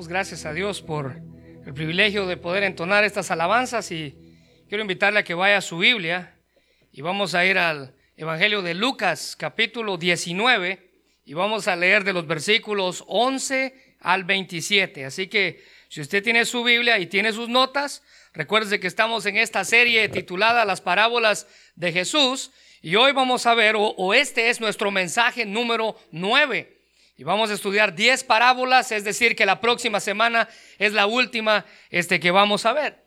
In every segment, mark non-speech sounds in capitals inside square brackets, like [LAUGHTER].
Gracias a Dios por el privilegio de poder entonar estas alabanzas y quiero invitarle a que vaya a su Biblia y vamos a ir al Evangelio de Lucas capítulo 19 y vamos a leer de los versículos 11 al 27. Así que si usted tiene su Biblia y tiene sus notas, recuerde que estamos en esta serie titulada Las parábolas de Jesús y hoy vamos a ver, o, o este es nuestro mensaje número 9. Y vamos a estudiar 10 parábolas, es decir, que la próxima semana es la última este, que vamos a ver.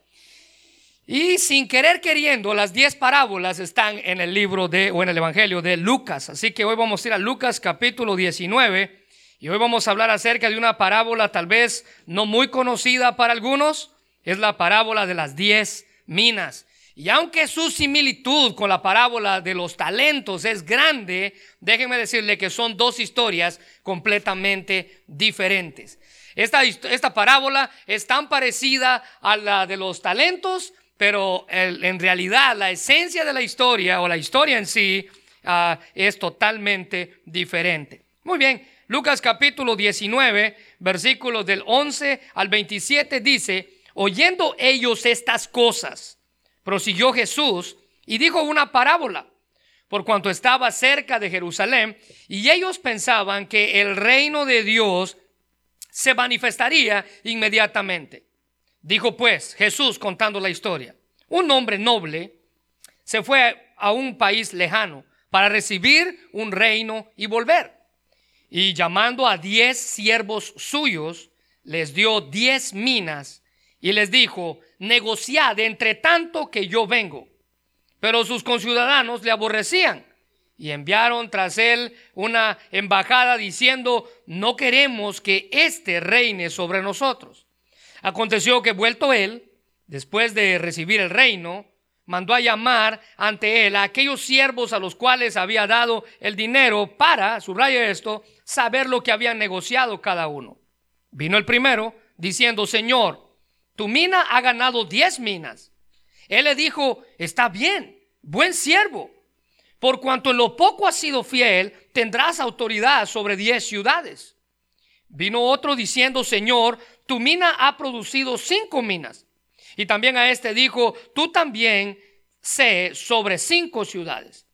Y sin querer queriendo, las 10 parábolas están en el libro de, o en el Evangelio de Lucas. Así que hoy vamos a ir a Lucas capítulo 19 y hoy vamos a hablar acerca de una parábola tal vez no muy conocida para algunos. Es la parábola de las 10 minas. Y aunque su similitud con la parábola de los talentos es grande, déjenme decirle que son dos historias completamente diferentes. Esta, esta parábola es tan parecida a la de los talentos, pero en realidad la esencia de la historia o la historia en sí uh, es totalmente diferente. Muy bien, Lucas capítulo 19, versículos del 11 al 27 dice, oyendo ellos estas cosas, prosiguió Jesús y dijo una parábola, por cuanto estaba cerca de Jerusalén, y ellos pensaban que el reino de Dios se manifestaría inmediatamente. Dijo pues Jesús contando la historia, un hombre noble se fue a un país lejano para recibir un reino y volver. Y llamando a diez siervos suyos, les dio diez minas y les dijo, negociad entre tanto que yo vengo. Pero sus conciudadanos le aborrecían y enviaron tras él una embajada diciendo, no queremos que éste reine sobre nosotros. Aconteció que vuelto él, después de recibir el reino, mandó a llamar ante él a aquellos siervos a los cuales había dado el dinero para, subraya esto, saber lo que habían negociado cada uno. Vino el primero diciendo, Señor, tu mina ha ganado diez minas. Él le dijo, está bien, buen siervo. Por cuanto en lo poco has sido fiel, tendrás autoridad sobre diez ciudades. Vino otro diciendo, Señor, tu mina ha producido cinco minas. Y también a este dijo, tú también sé sobre cinco ciudades.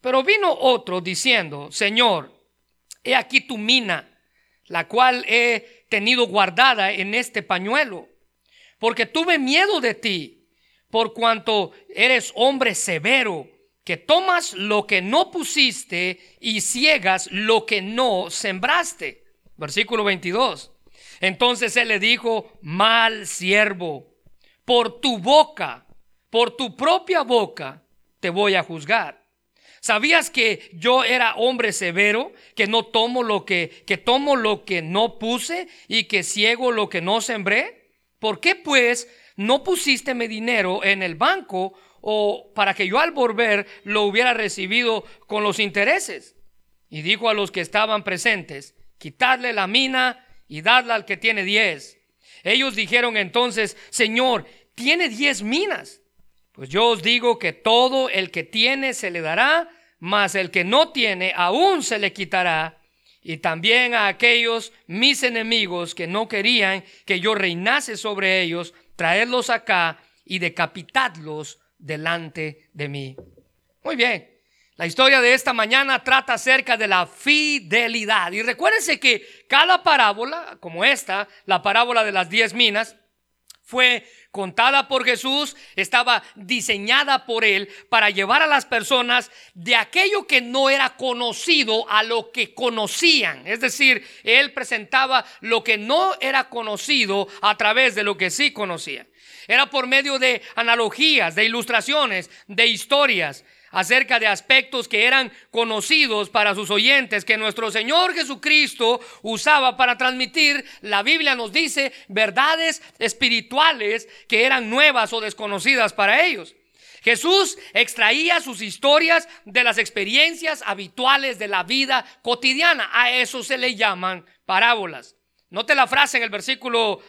Pero vino otro diciendo, Señor, he aquí tu mina, la cual he tenido guardada en este pañuelo porque tuve miedo de ti, por cuanto eres hombre severo, que tomas lo que no pusiste y ciegas lo que no sembraste. Versículo 22. Entonces él le dijo, mal siervo, por tu boca, por tu propia boca, te voy a juzgar. ¿Sabías que yo era hombre severo, que no tomo lo que, que tomo lo que no puse y que ciego lo que no sembré? ¿Por qué pues no pusiste mi dinero en el banco o para que yo al volver lo hubiera recibido con los intereses? Y dijo a los que estaban presentes, quitadle la mina y dadla al que tiene diez. Ellos dijeron entonces, Señor, tiene diez minas. Pues yo os digo que todo el que tiene se le dará, mas el que no tiene aún se le quitará y también a aquellos mis enemigos que no querían que yo reinase sobre ellos, traerlos acá y decapitadlos delante de mí. Muy bien. La historia de esta mañana trata acerca de la fidelidad. Y recuérdense que cada parábola, como esta, la parábola de las diez minas, fue contada por Jesús, estaba diseñada por Él para llevar a las personas de aquello que no era conocido a lo que conocían. Es decir, Él presentaba lo que no era conocido a través de lo que sí conocían. Era por medio de analogías, de ilustraciones, de historias acerca de aspectos que eran conocidos para sus oyentes, que nuestro Señor Jesucristo usaba para transmitir, la Biblia nos dice, verdades espirituales que eran nuevas o desconocidas para ellos. Jesús extraía sus historias de las experiencias habituales de la vida cotidiana. A eso se le llaman parábolas. Note la frase en el versículo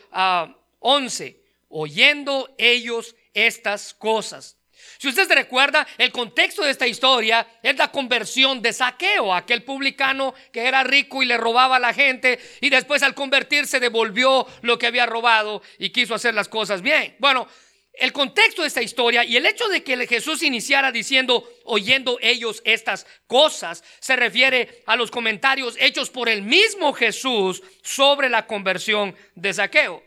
11. Ah, Oyendo ellos estas cosas. Si usted se recuerda, el contexto de esta historia es la conversión de Saqueo, aquel publicano que era rico y le robaba a la gente y después al convertirse devolvió lo que había robado y quiso hacer las cosas bien. Bueno, el contexto de esta historia y el hecho de que Jesús iniciara diciendo, oyendo ellos estas cosas, se refiere a los comentarios hechos por el mismo Jesús sobre la conversión de Saqueo.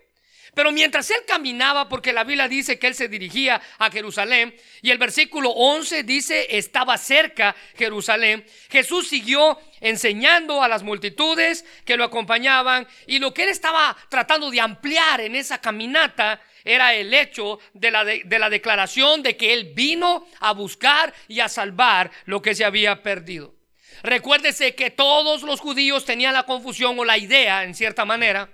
Pero mientras él caminaba, porque la Biblia dice que él se dirigía a Jerusalén, y el versículo 11 dice, estaba cerca Jerusalén, Jesús siguió enseñando a las multitudes que lo acompañaban, y lo que él estaba tratando de ampliar en esa caminata era el hecho de la, de, la declaración de que él vino a buscar y a salvar lo que se había perdido. Recuérdese que todos los judíos tenían la confusión o la idea, en cierta manera,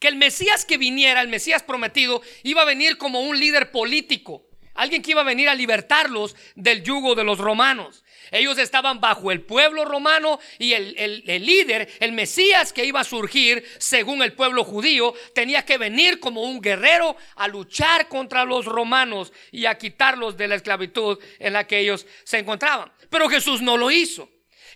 que el Mesías que viniera, el Mesías prometido, iba a venir como un líder político, alguien que iba a venir a libertarlos del yugo de los romanos. Ellos estaban bajo el pueblo romano y el, el, líder, el Mesías que iba a surgir según el pueblo judío, tenía que venir como un guerrero a luchar contra los romanos y a quitarlos de la esclavitud en la que ellos se encontraban. Pero Jesús no lo hizo.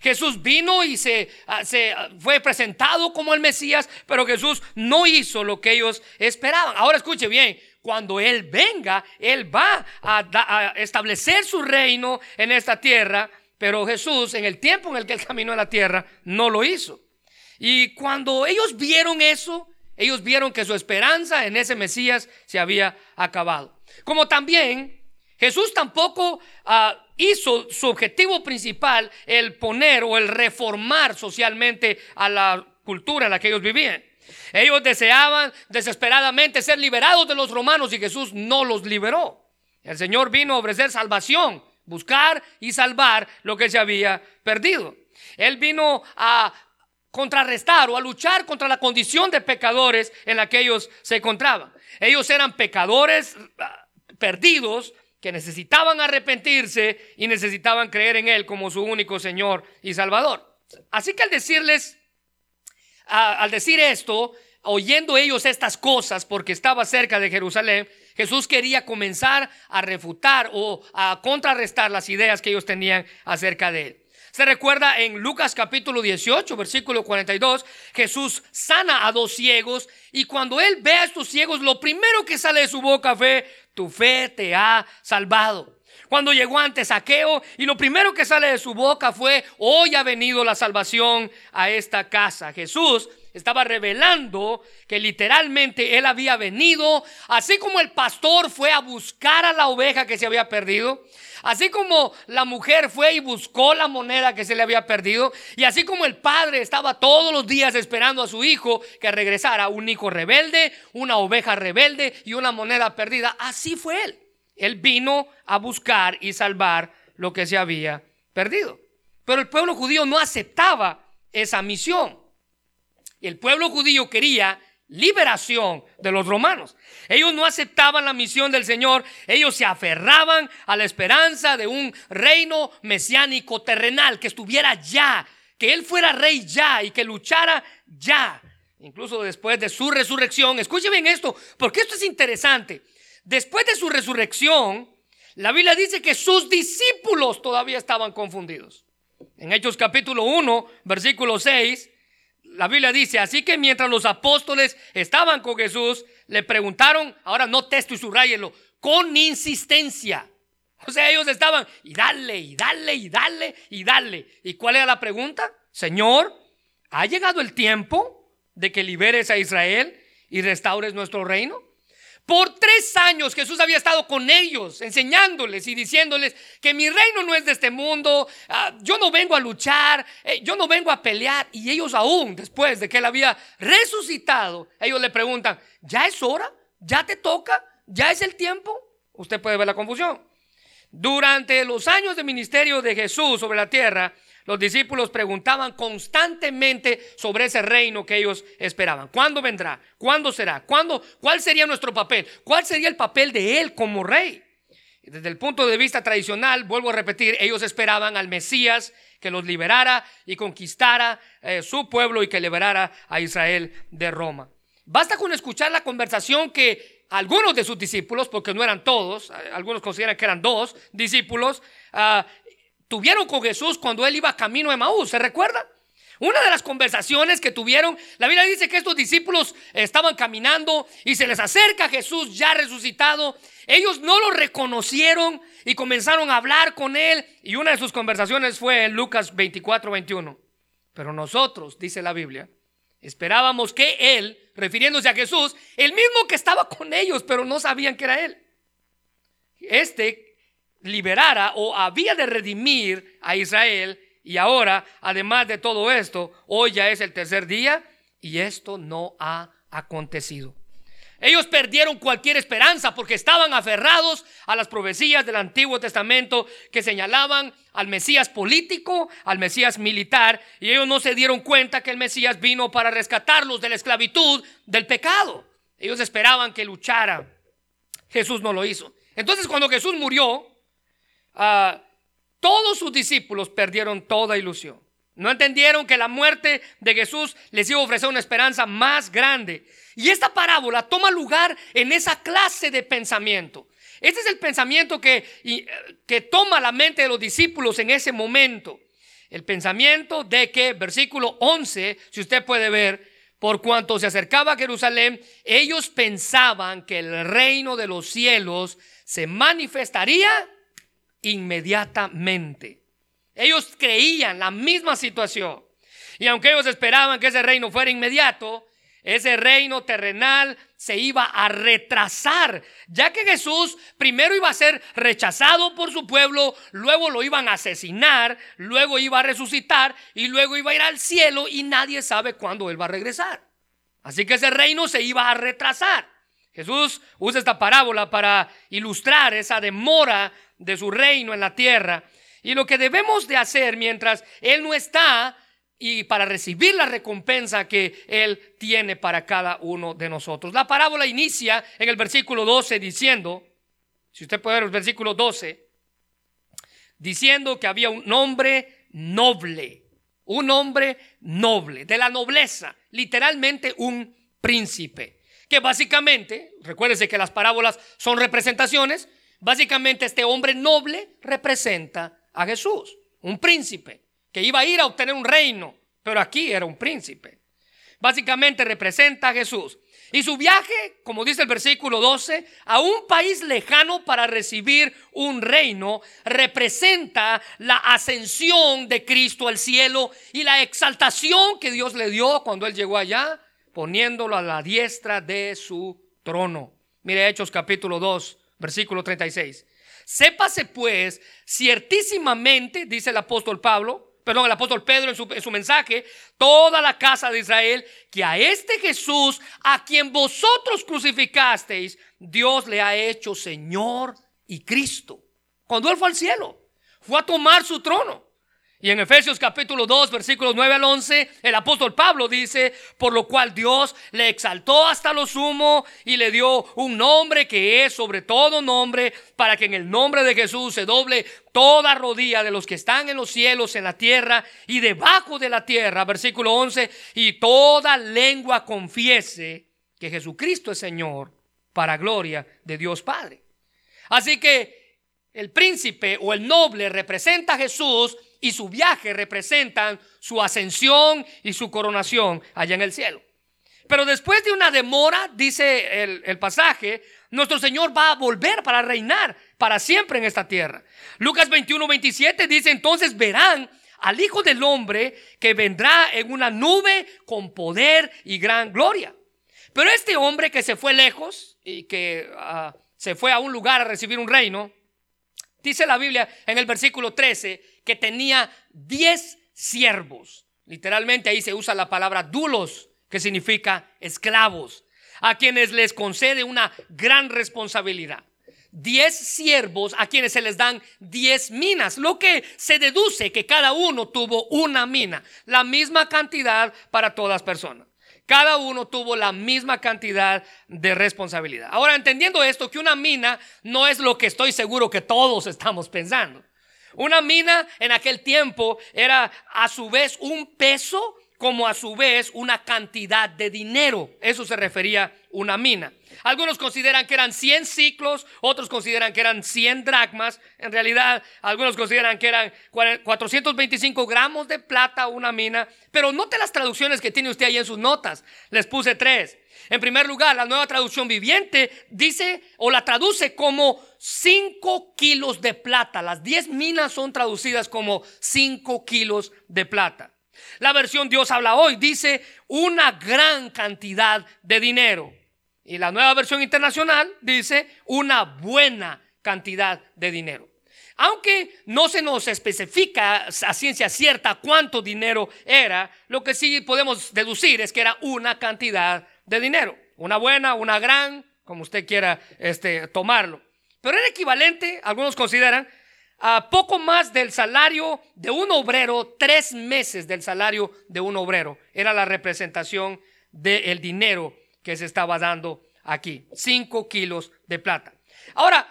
Jesús vino y se, ah, se, ah, fue presentado como el Mesías, pero Jesús no hizo lo que ellos esperaban. Ahora escuche bien, cuando Él venga, Él va a, establecer su reino en esta tierra, pero Jesús en el tiempo en el que Él caminó en la tierra no lo hizo. Y cuando ellos vieron eso, ellos vieron que su esperanza en ese Mesías se había acabado. Como también Jesús tampoco uh, hizo su objetivo principal el poner o el reformar socialmente a la cultura en la que ellos vivían. Ellos deseaban desesperadamente ser liberados de los romanos y Jesús no los liberó. El Señor vino a ofrecer salvación, buscar y salvar lo que se había perdido. Él vino a contrarrestar o a luchar contra la condición de pecadores en la que ellos se encontraban. Ellos eran pecadores ah, perdidos que necesitaban arrepentirse y necesitaban creer en Él como su único Señor y Salvador. Así que al decirles, al decir esto, oyendo ellos estas cosas, porque estaba cerca de Jerusalén, Jesús quería comenzar a refutar o a contrarrestar las ideas que ellos tenían acerca de Él. Se recuerda en Lucas capítulo 18, versículo 42, Jesús sana a dos ciegos y cuando él ve a estos ciegos, lo primero que sale de su boca fue, tu fe te ha salvado. Cuando llegó ante Saqueo y lo primero que sale de su boca fue, hoy ha venido la salvación a esta casa. Jesús estaba revelando que literalmente él había venido, así como el pastor fue a buscar a la oveja que se había perdido, Así como la mujer fue y buscó la moneda que se le había perdido, y así como el padre estaba todos los días esperando a su hijo que regresara, un hijo rebelde, una oveja rebelde y una moneda perdida, así fue él. Él vino a buscar y salvar lo que se había perdido. Pero el pueblo judío no aceptaba esa misión. El pueblo judío quería liberación de los romanos. Ellos no aceptaban la misión del Señor, ellos se aferraban a la esperanza de un reino mesiánico terrenal que estuviera ya, que Él fuera rey ya y que luchara ya. Incluso después de su resurrección, escuchen bien esto, porque esto es interesante. Después de su resurrección, la Biblia dice que sus discípulos todavía estaban confundidos. En Hechos capítulo 1, versículo 6, la Biblia dice, así que mientras los apóstoles estaban con Jesús, le preguntaron, ahora no texto y subrayenlo, con insistencia. O sea, ellos estaban, y dale, y dale, y dale, y dale. ¿Y cuál era la pregunta? Señor, ¿ha llegado el tiempo de que liberes a Israel y restaures nuestro reino? Por tres años Jesús había estado con ellos, enseñándoles y diciéndoles que mi reino no es de este mundo, ah, yo no vengo a luchar, eh, yo no vengo a pelear. Y ellos aún, después de que él había resucitado, ellos le preguntan, ¿ya es hora? ¿Ya te toca? ¿Ya es el tiempo? Usted puede ver la confusión. Durante los años de ministerio de Jesús sobre la tierra, los discípulos preguntaban constantemente sobre ese reino que ellos esperaban. ¿Cuándo vendrá? ¿Cuándo será? ¿Cuándo? ¿Cuál sería nuestro papel? ¿Cuál sería el papel de él como rey? Desde el punto de vista tradicional, vuelvo a repetir, ellos esperaban al Mesías que los liberara y conquistara eh, su pueblo y que liberara a Israel de Roma. Basta con escuchar la conversación que algunos de sus discípulos, porque no eran todos, algunos consideran que eran dos discípulos, ah, tuvieron con Jesús cuando él iba camino a Maús, ¿se recuerda? Una de las conversaciones que tuvieron, la Biblia dice que estos discípulos estaban caminando y se les acerca Jesús ya resucitado. Ellos no lo reconocieron y comenzaron a hablar con él. Y una de sus conversaciones fue en Lucas 24, 21. Pero nosotros, dice la Biblia, esperábamos que él, refiriéndose a Jesús, el mismo que estaba con ellos, pero no sabían que era él, este liberara o había de redimir a Israel y ahora, además de todo esto, hoy ya es el tercer día y esto no ha acontecido. Ellos perdieron cualquier esperanza porque estaban aferrados a las profecías del Antiguo Testamento que señalaban al Mesías político, al Mesías militar, y ellos no se dieron cuenta que el Mesías vino para rescatarlos de la esclavitud, del pecado. Ellos esperaban que luchara. Jesús no lo hizo. Entonces cuando Jesús murió, uh, todos sus discípulos perdieron toda ilusión. No entendieron que la muerte de Jesús les iba a ofrecer una esperanza más grande. Y esta parábola toma lugar en esa clase de pensamiento. Este es el pensamiento que, que toma la mente de los discípulos en ese momento. El pensamiento de que, versículo 11, si usted puede ver, por cuanto se acercaba a Jerusalén, ellos pensaban que el reino de los cielos se manifestaría inmediatamente. Ellos creían la misma situación. Y aunque ellos esperaban que ese reino fuera inmediato, ese reino terrenal se iba a retrasar, ya que Jesús primero iba a ser rechazado por su pueblo, luego lo iban a asesinar, luego iba a resucitar y luego iba a ir al cielo y nadie sabe cuándo él va a regresar. Así que ese reino se iba a retrasar. Jesús usa esta parábola para ilustrar esa demora de su reino en la tierra. Y lo que debemos de hacer mientras Él no está y para recibir la recompensa que Él tiene para cada uno de nosotros. La parábola inicia en el versículo 12 diciendo, si usted puede ver el versículo 12, diciendo que había un hombre noble, un hombre noble, de la nobleza, literalmente un príncipe, que básicamente, recuérdese que las parábolas son representaciones, Básicamente este hombre noble representa a Jesús, un príncipe que iba a ir a obtener un reino, pero aquí era un príncipe. Básicamente representa a Jesús. Y su viaje, como dice el versículo 12, a un país lejano para recibir un reino, representa la ascensión de Cristo al cielo y la exaltación que Dios le dio cuando él llegó allá, poniéndolo a la diestra de su trono. Mire Hechos capítulo 2, Versículo 36. Sépase pues ciertísimamente, dice el apóstol Pablo, perdón, el apóstol Pedro en su, en su, mensaje, toda la casa de Israel, que a este Jesús, a quien vosotros crucificasteis, Dios le ha hecho Señor y Cristo. Cuando Él fue al cielo, fue a tomar su trono. Y en Efesios capítulo 2, versículos 9 al 11, el apóstol Pablo dice, por lo cual Dios le exaltó hasta lo sumo y le dio un nombre que es sobre todo nombre, para que en el nombre de Jesús se doble toda rodilla de los que están en los cielos, en la tierra y debajo de la tierra, versículo 11, y toda lengua confiese que Jesucristo es Señor, para gloria de Dios Padre. Así que el príncipe o el noble representa a Jesús y su viaje representan su ascensión y su coronación allá en el cielo. Pero después de una demora, dice el, pasaje, nuestro Señor va a volver para reinar para siempre en esta tierra. Lucas 21, 27 dice, entonces verán al Hijo del Hombre que vendrá en una nube con poder y gran gloria. Pero este hombre que se fue lejos y que ah, se fue a un lugar a recibir un reino, dice la Biblia en el versículo 13, que tenía 10 siervos. Literalmente ahí se usa la palabra dulos, que significa esclavos, a quienes les concede una gran responsabilidad. 10 siervos a quienes se les dan 10 minas, lo que se deduce que cada uno tuvo una mina, la misma cantidad para todas personas. Cada uno tuvo la misma cantidad de responsabilidad. Ahora, entendiendo esto, que una mina no es lo que estoy seguro que todos estamos pensando. Una mina en aquel tiempo era a su vez un peso como a su vez una cantidad de dinero. Eso se refería una mina. Algunos consideran que eran 100 ciclos, otros consideran que eran 100 dracmas. En realidad, algunos consideran que eran 425 gramos de plata una mina. Pero note las traducciones que tiene usted ahí en sus notas. Les puse tres. En primer lugar, la nueva traducción viviente dice o la traduce como 5 kilos de plata. Las 10 minas son traducidas como 5 kilos de plata. La versión Dios habla hoy dice una gran cantidad de dinero. Y la nueva versión internacional dice una buena cantidad de dinero. Aunque no se nos especifica a ciencia cierta cuánto dinero era, lo que sí podemos deducir es que era una cantidad de dinero. Una buena, una gran, como usted quiera este, tomarlo. Pero era equivalente, algunos consideran, a poco más del salario de un obrero, tres meses del salario de un obrero. Era la representación del dinero que se estaba dando aquí. Cinco kilos de plata. Ahora,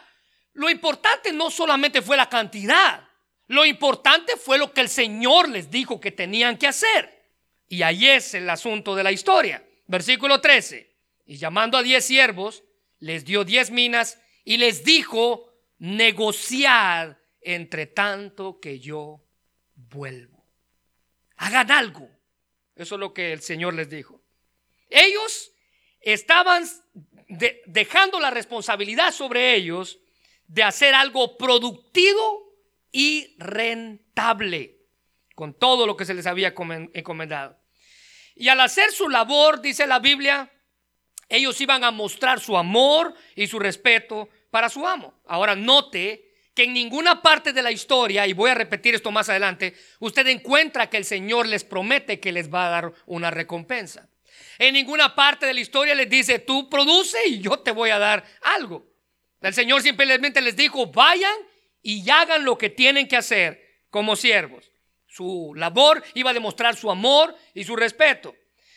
lo importante no solamente fue la cantidad, lo importante fue lo que el Señor les dijo que tenían que hacer. Y ahí es el asunto de la historia. Versículo 13. Y llamando a diez siervos, les dio diez minas y les dijo, negociad entre tanto que yo vuelvo. Hagan algo. Eso es lo que el Señor les dijo. Ellos estaban dejando la responsabilidad sobre ellos de hacer algo productivo y rentable con todo lo que se les había encomendado. Y al hacer su labor, dice la Biblia, ellos iban a mostrar su amor y su respeto para su amo. Ahora note que en ninguna parte de la historia, y voy a repetir esto más adelante, usted encuentra que el Señor les promete que les va a dar una recompensa. En ninguna parte de la historia les dice, tú produce y yo te voy a dar algo. El Señor simplemente les dijo, vayan y hagan lo que tienen que hacer como siervos. Su labor iba a demostrar su amor y su respeto.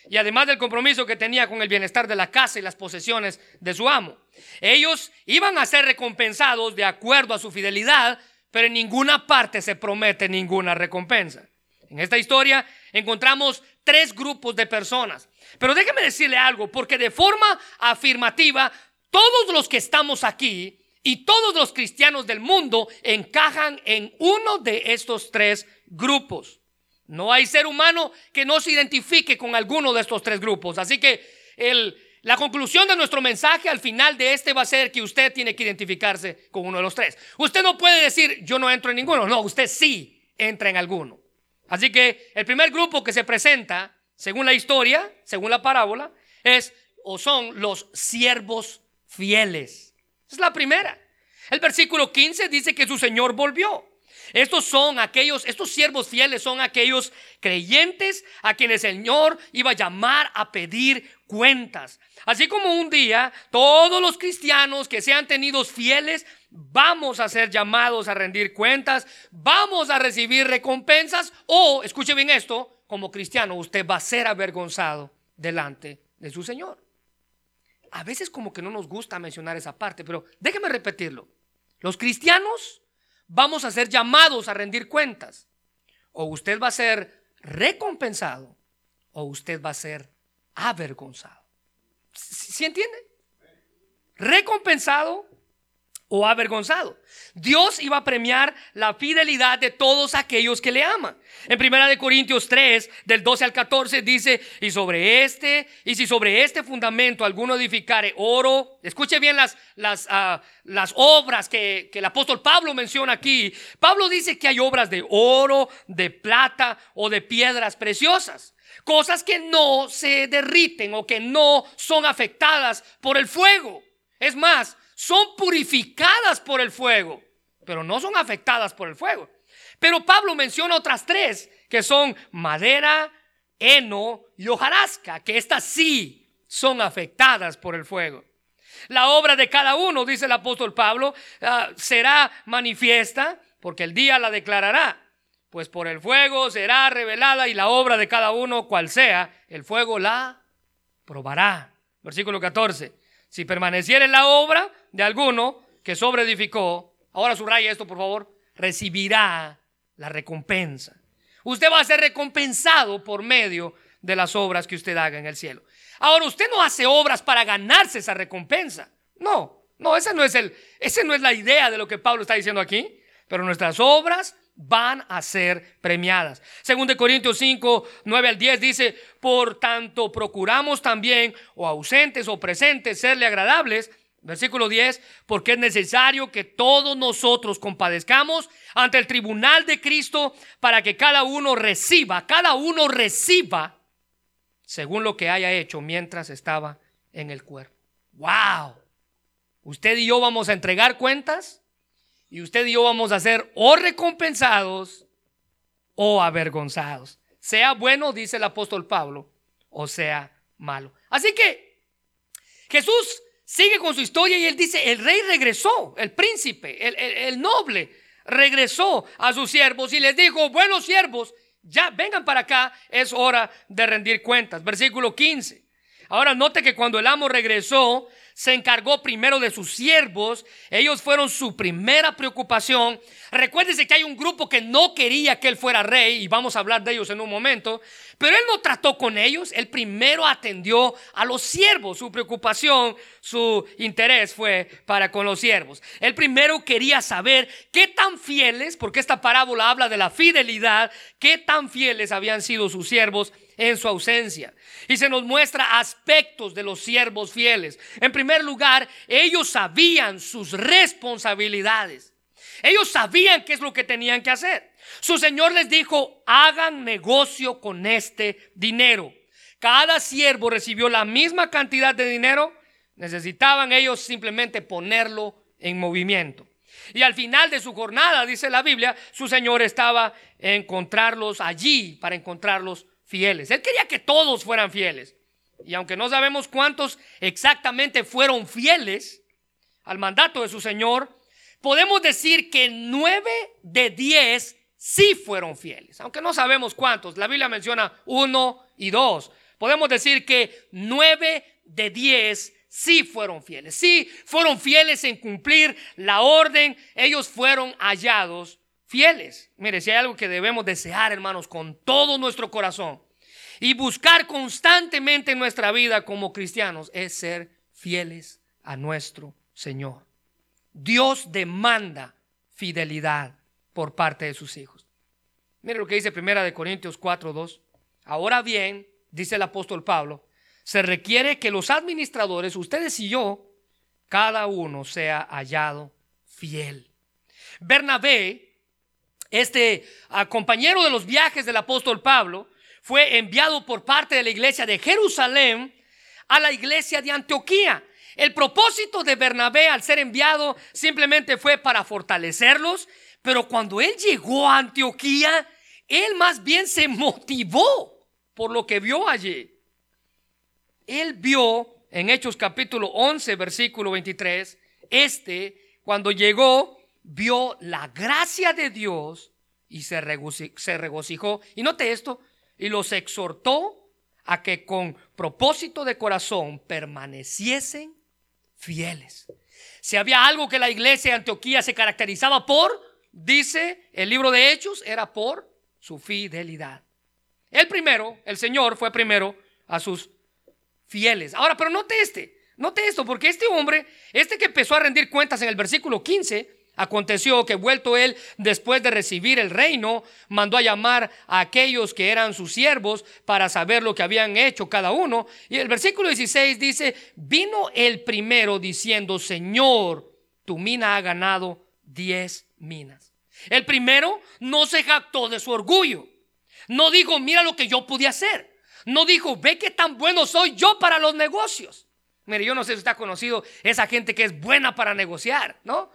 Y además del compromiso que tenía con el bienestar de la casa y las posesiones de su amo. Ellos iban a ser recompensados de acuerdo a su fidelidad, pero en ninguna parte se promete ninguna recompensa. En esta historia encontramos tres grupos de personas. Pero déjeme decirle algo, porque de forma afirmativa, todos los que estamos aquí y todos los cristianos del mundo encajan en uno de estos tres grupos. No hay ser humano que no se identifique con alguno de estos tres grupos. Así que la conclusión de nuestro mensaje al final de este va a ser que usted tiene que identificarse con uno de los tres. Usted no puede decir yo no entro en ninguno. No, usted sí entra en alguno. Así que el primer grupo que se presenta, según la historia, según la parábola, es o son los siervos fieles. Es la primera. El versículo 15 dice que su Señor volvió. Estos son aquellos, estos siervos fieles son aquellos creyentes a quienes el Señor iba a llamar a pedir cuentas. Así como un día todos los cristianos que sean tenidos fieles vamos a ser llamados a rendir cuentas, vamos a recibir recompensas o, escuche bien esto, como cristiano usted va a ser avergonzado delante de su Señor. A veces como que no nos gusta mencionar esa parte, pero déjeme repetirlo. Los cristianos vamos a ser llamados a rendir cuentas. O usted va a ser recompensado o usted va a ser avergonzado. ¿Sí entiende? Recompensado o avergonzado. Dios iba a premiar la fidelidad de todos aquellos que le aman. En primera de Corintios 3, del 12 al 14 dice, "Y sobre este, y si sobre este fundamento alguno edificare oro, escuche bien las ah, las obras que, que el apóstol Pablo menciona aquí. Pablo dice que hay obras de oro, de plata o de piedras preciosas cosas que no se derriten o que no son afectadas por el fuego. Es más, son purificadas por el fuego, pero no son afectadas por el fuego. Pero Pablo menciona otras tres, que son madera, heno y hojarasca, que estas sí son afectadas por el fuego. La obra de cada uno, dice el apóstol Pablo, ah, será manifiesta porque el día la declarará. Pues por el fuego será revelada y la obra de cada uno, cual sea, el fuego la probará. Versículo 14. Si permaneciera en la obra de alguno que sobreedificó, ahora subraya esto por favor, recibirá la recompensa. Usted va a ser recompensado por medio de las obras que usted haga en el cielo. Ahora, usted no hace obras para ganarse esa recompensa. No, no, esa no es el, esa no es la idea de lo que Pablo está diciendo aquí. Pero nuestras obras van a ser premiadas. Según de Corintios 5, 9 al 10 dice, por tanto procuramos también, o ausentes o presentes, serle agradables. Versículo 10, porque es necesario que todos nosotros compadezcamos ante el tribunal de Cristo para que cada uno reciba, cada uno reciba según lo que haya hecho mientras estaba en el cuerpo. ¡Wow! Usted y yo vamos a entregar cuentas y usted y yo vamos a ser o recompensados o avergonzados. Sea bueno, dice el apóstol Pablo, o sea malo. Así que Jesús sigue con su historia y él dice, el rey regresó, el príncipe, el, noble, regresó a sus siervos y les dijo, buenos siervos, ya vengan para acá, es hora de rendir cuentas. Versículo 15. Ahora note que cuando el amo regresó, se encargó primero de sus siervos. Ellos fueron su primera preocupación. Recuérdese que hay un grupo que no quería que él fuera rey y vamos a hablar de ellos en un momento. Pero él no trató con ellos. Él primero atendió a los siervos. Su preocupación, su interés fue para con los siervos. Él primero quería saber qué tan fieles, porque esta parábola habla de la fidelidad, qué tan fieles habían sido sus siervos en su ausencia. Y se nos muestra aspectos de los siervos fieles. En primer lugar, ellos sabían sus responsabilidades. Ellos sabían qué es lo que tenían que hacer. Su Señor les dijo, hagan negocio con este dinero. Cada siervo recibió la misma cantidad de dinero. Necesitaban ellos simplemente ponerlo en movimiento. Y al final de su jornada, dice la Biblia, su Señor estaba en encontrarlos allí para encontrarlos fieles. Él quería que todos fueran fieles. Y aunque no sabemos cuántos exactamente fueron fieles al mandato de su Señor, podemos decir que nueve de diez sí fueron fieles. Aunque no sabemos cuántos. La Biblia menciona uno y dos. Podemos decir que nueve de diez sí fueron fieles. Sí fueron fieles en cumplir la orden. Ellos fueron hallados fieles. Mire, si hay algo que debemos desear, hermanos, con todo nuestro corazón y buscar constantemente en nuestra vida como cristianos, es ser fieles a nuestro Señor. Dios demanda fidelidad por parte de sus hijos. Mire lo que dice Primera de Corintios 4:2. Ahora bien, dice el apóstol Pablo, se requiere que los administradores, ustedes y yo, cada uno sea hallado fiel. Bernabé este ah, compañero de los viajes del apóstol Pablo fue enviado por parte de la iglesia de Jerusalén a la iglesia de Antioquía. El propósito de Bernabé al ser enviado simplemente fue para fortalecerlos, pero cuando él llegó a Antioquía, él más bien se motivó por lo que vio allí. Él vio en Hechos capítulo 11, versículo 23, este, cuando llegó, vio la gracia de Dios y se, regocijó. Y note esto, y los exhortó a que con propósito de corazón permaneciesen fieles. Si había algo que la iglesia de Antioquía se caracterizaba por, dice el libro de Hechos, era por su fidelidad. El primero, el Señor fue primero a sus fieles. Ahora, pero note este, note esto, porque este hombre, este que empezó a rendir cuentas en el versículo 15, Aconteció que vuelto él después de recibir el reino, mandó a llamar a aquellos que eran sus siervos para saber lo que habían hecho cada uno. Y el versículo 16 dice, vino el primero diciendo, Señor, tu mina ha ganado diez minas. El primero no se jactó de su orgullo. No dijo, mira lo que yo pude hacer. No dijo, ve qué tan bueno soy yo para los negocios. Mire, yo no sé si usted ha conocido esa gente que es buena para negociar, ¿no?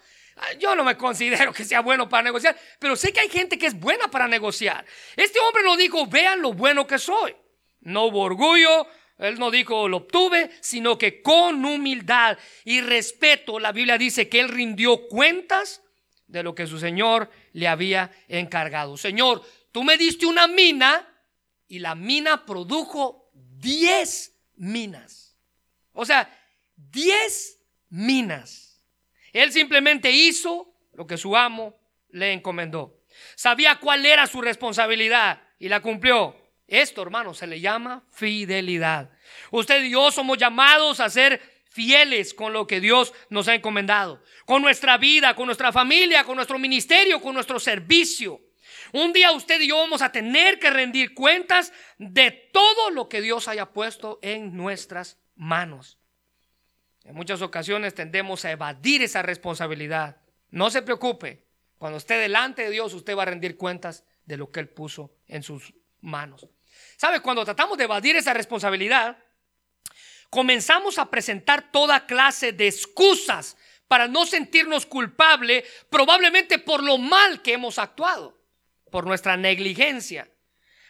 Yo no me considero que sea bueno para negociar, pero sé que hay gente que es buena para negociar. Este hombre no dijo, vean lo bueno que soy. No hubo orgullo, él no dijo lo obtuve, sino que con humildad y respeto, la Biblia dice que él rindió cuentas de lo que su Señor le había encargado. Señor, tú me diste una mina y la mina produjo 10 minas. O sea, 10 minas. Él simplemente hizo lo que su amo le encomendó. Sabía cuál era su responsabilidad y la cumplió. Esto, hermano, se le llama fidelidad. Usted y yo somos llamados a ser fieles con lo que Dios nos ha encomendado, con nuestra vida, con nuestra familia, con nuestro ministerio, con nuestro servicio. Un día usted y yo vamos a tener que rendir cuentas de todo lo que Dios haya puesto en nuestras manos. En muchas ocasiones tendemos a evadir esa responsabilidad. No se preocupe, cuando esté delante de Dios usted va a rendir cuentas de lo que Él puso en sus manos. ¿Sabe? Cuando tratamos de evadir esa responsabilidad, comenzamos a presentar toda clase de excusas para no sentirnos culpables, probablemente por lo mal que hemos actuado, por nuestra negligencia.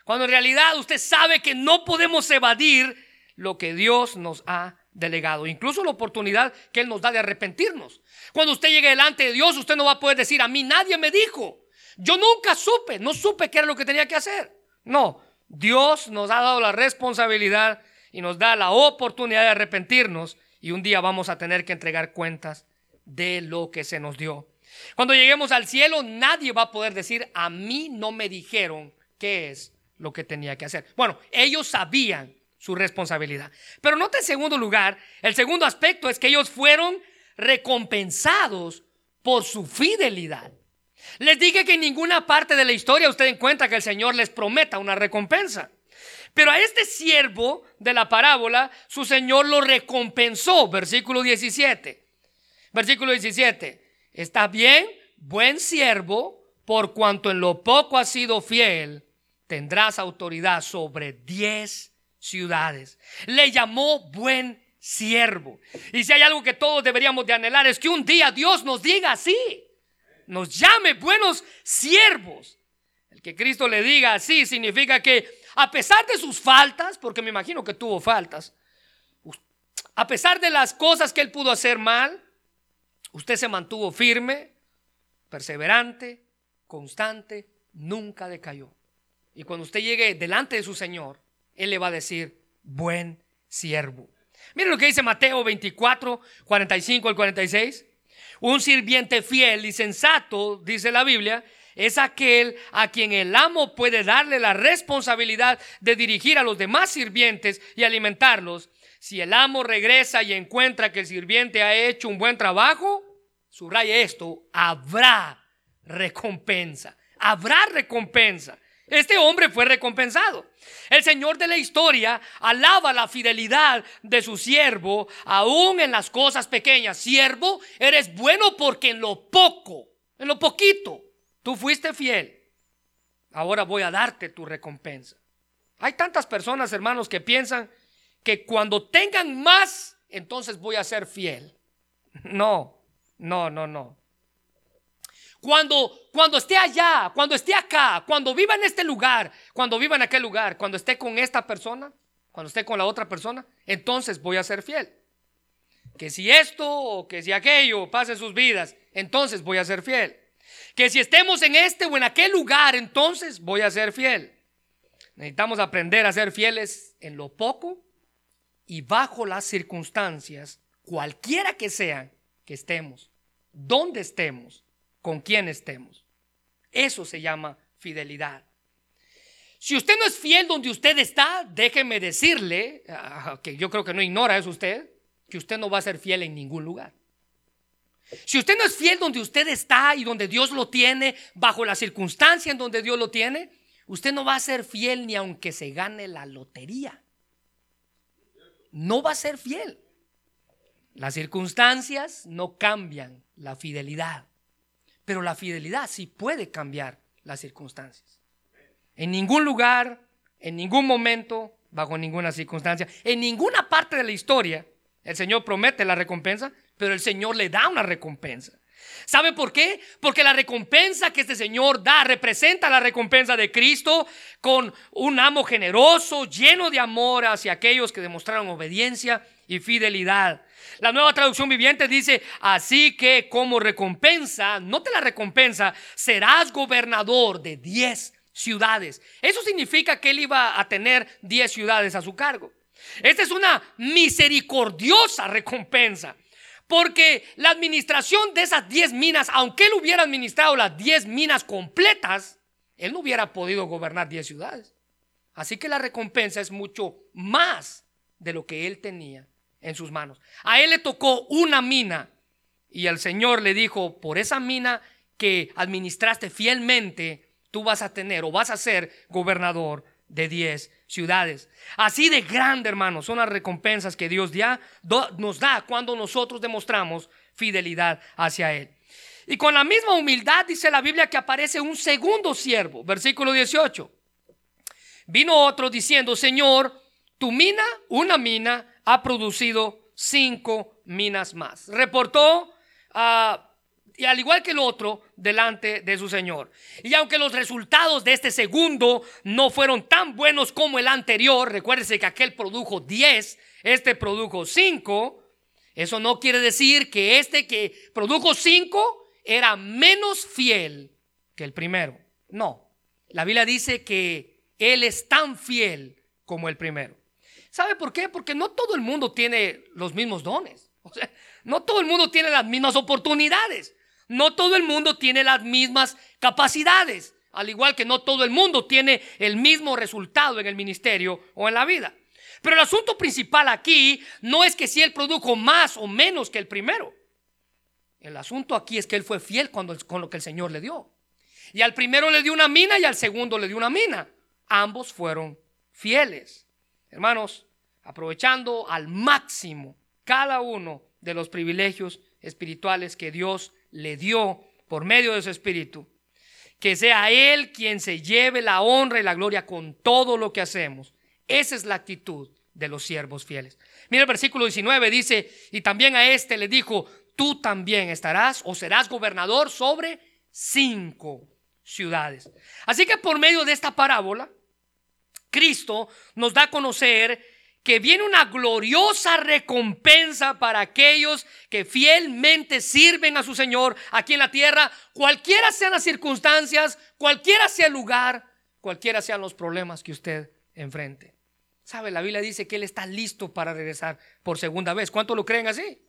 Cuando en realidad usted sabe que no podemos evadir lo que Dios nos ha delegado, incluso la oportunidad que Él nos da de arrepentirnos. Cuando usted llegue delante de Dios, usted no va a poder decir, a mí nadie me dijo. Yo nunca supe, no supe qué era lo que tenía que hacer. No, Dios nos ha dado la responsabilidad y nos da la oportunidad de arrepentirnos y un día vamos a tener que entregar cuentas de lo que se nos dio. Cuando lleguemos al cielo, nadie va a poder decir, a mí no me dijeron qué es lo que tenía que hacer. Bueno, ellos sabían su responsabilidad. Pero note en segundo lugar, el segundo aspecto es que ellos fueron recompensados por su fidelidad. Les dije que en ninguna parte de la historia usted encuentra que el Señor les prometa una recompensa. Pero a este siervo de la parábola, su Señor lo recompensó. Versículo 17. Versículo 17. Está bien, buen siervo, por cuanto en lo poco has sido fiel, tendrás autoridad sobre diez ciudades. Le llamó buen siervo. Y si hay algo que todos deberíamos de anhelar es que un día Dios nos diga así, nos llame buenos siervos. El que Cristo le diga así significa que a pesar de sus faltas, porque me imagino que tuvo faltas, a pesar de las cosas que él pudo hacer mal, usted se mantuvo firme, perseverante, constante, nunca decayó. Y cuando usted llegue delante de su Señor, él le va a decir, buen siervo. Miren lo que dice Mateo 24, 45 al 46. Un sirviente fiel y sensato, dice la Biblia, es aquel a quien el amo puede darle la responsabilidad de dirigir a los demás sirvientes y alimentarlos. Si el amo regresa y encuentra que el sirviente ha hecho un buen trabajo, subraya esto, habrá recompensa. Habrá recompensa. Este hombre fue recompensado. El Señor de la historia alaba la fidelidad de su siervo, aún en las cosas pequeñas. Siervo, eres bueno porque en lo poco, en lo poquito, tú fuiste fiel. Ahora voy a darte tu recompensa. Hay tantas personas, hermanos, que piensan que cuando tengan más, entonces voy a ser fiel. [LAUGHS] No, no, no, no. Cuando, cuando esté allá, cuando esté acá, cuando viva en este lugar, cuando viva en aquel lugar, cuando esté con esta persona, cuando esté con la otra persona, entonces voy a ser fiel. Que si esto o que si aquello pase sus vidas, entonces voy a ser fiel. Que si estemos en este o en aquel lugar, entonces voy a ser fiel. Necesitamos aprender a ser fieles en lo poco y bajo las circunstancias, cualquiera que sean que estemos, donde estemos con quien estemos. Eso se llama fidelidad. Si usted no es fiel donde usted está, déjeme decirle, ah, que yo creo que no ignora eso usted, que usted no va a ser fiel en ningún lugar. Si usted no es fiel donde usted está y donde Dios lo tiene, bajo la circunstancia en donde Dios lo tiene, usted no va a ser fiel ni aunque se gane la lotería. No va a ser fiel. Las circunstancias no cambian la fidelidad. Pero la fidelidad sí puede cambiar las circunstancias. En ningún lugar, en ningún momento, bajo ninguna circunstancia, en ninguna parte de la historia, el Señor promete la recompensa, pero el Señor le da una recompensa. ¿Sabe por qué? Porque la recompensa que este Señor da representa la recompensa de Cristo con un amo generoso, lleno de amor hacia aquellos que demostraron obediencia y fidelidad. La nueva traducción viviente dice, así que como recompensa, no te la recompensa, serás gobernador de 10 ciudades. Eso significa que él iba a tener 10 ciudades a su cargo. Esta es una misericordiosa recompensa. Porque la administración de esas 10 minas, aunque él hubiera administrado las 10 minas completas, él no hubiera podido gobernar 10 ciudades. Así que la recompensa es mucho más de lo que él tenía en sus manos. A él le tocó una mina y el Señor le dijo, por esa mina que administraste fielmente, tú vas a tener o vas a ser gobernador de 10 ciudades. Así de grande, hermanos, son las recompensas que Dios ya nos da cuando nosotros demostramos fidelidad hacia Él. Y con la misma humildad dice la Biblia que aparece un segundo siervo, versículo 18. Vino otro diciendo, Señor, tu mina, una mina, ha producido cinco minas más. Reportó a y al igual que el otro, delante de su Señor. Y aunque los resultados de este segundo no fueron tan buenos como el anterior, recuérdese que aquel produjo 10, este produjo 5, eso no quiere decir que este que produjo 5 era menos fiel que el primero. No, la Biblia dice que Él es tan fiel como el primero. ¿Sabe por qué? Porque no todo el mundo tiene los mismos dones. No todo el mundo tiene las mismas oportunidades. No todo el mundo tiene las mismas capacidades, al igual que no todo el mundo tiene el mismo resultado en el ministerio o en la vida. Pero el asunto principal aquí no es que si él produjo más o menos que el primero. El asunto aquí es que él fue fiel cuando, con lo que el Señor le dio. Y al primero le dio una mina y al segundo le dio una mina. Ambos fueron fieles. Hermanos, aprovechando al máximo cada uno de los privilegios espirituales que Dios le dio por medio de su Espíritu. Que sea Él quien se lleve la honra y la gloria con todo lo que hacemos. Esa es la actitud de los siervos fieles. Mira el versículo 19, dice, y también a este le dijo, tú también estarás o serás gobernador sobre cinco ciudades. Así que por medio de esta parábola, Cristo nos da a conocer que viene una gloriosa recompensa para aquellos que fielmente sirven a su Señor aquí en la tierra, cualquiera sean las circunstancias, cualquiera sea el lugar, cualquiera sean los problemas que usted enfrente. ¿Sabe? La Biblia dice que Él está listo para regresar por segunda vez. ¿Cuánto lo creen así?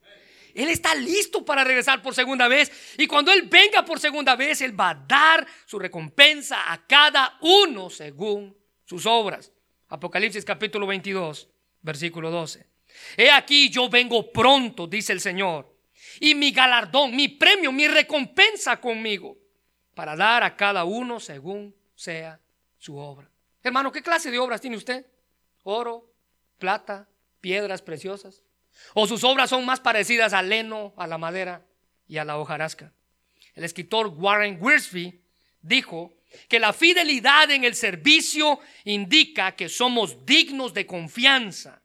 Él está listo para regresar por segunda vez. Y cuando Él venga por segunda vez, Él va a dar su recompensa a cada uno según sus obras. Apocalipsis capítulo 22 versículo 12. He aquí yo vengo pronto, dice el Señor, y mi galardón, mi premio, mi recompensa conmigo, para dar a cada uno según sea su obra. Hermano, ¿qué clase de obras tiene usted? Oro, plata, piedras preciosas. ¿O sus obras son más parecidas al heno, a la madera y a la hojarasca? El escritor Warren Wiersbe dijo que la fidelidad en el servicio indica que somos dignos de confianza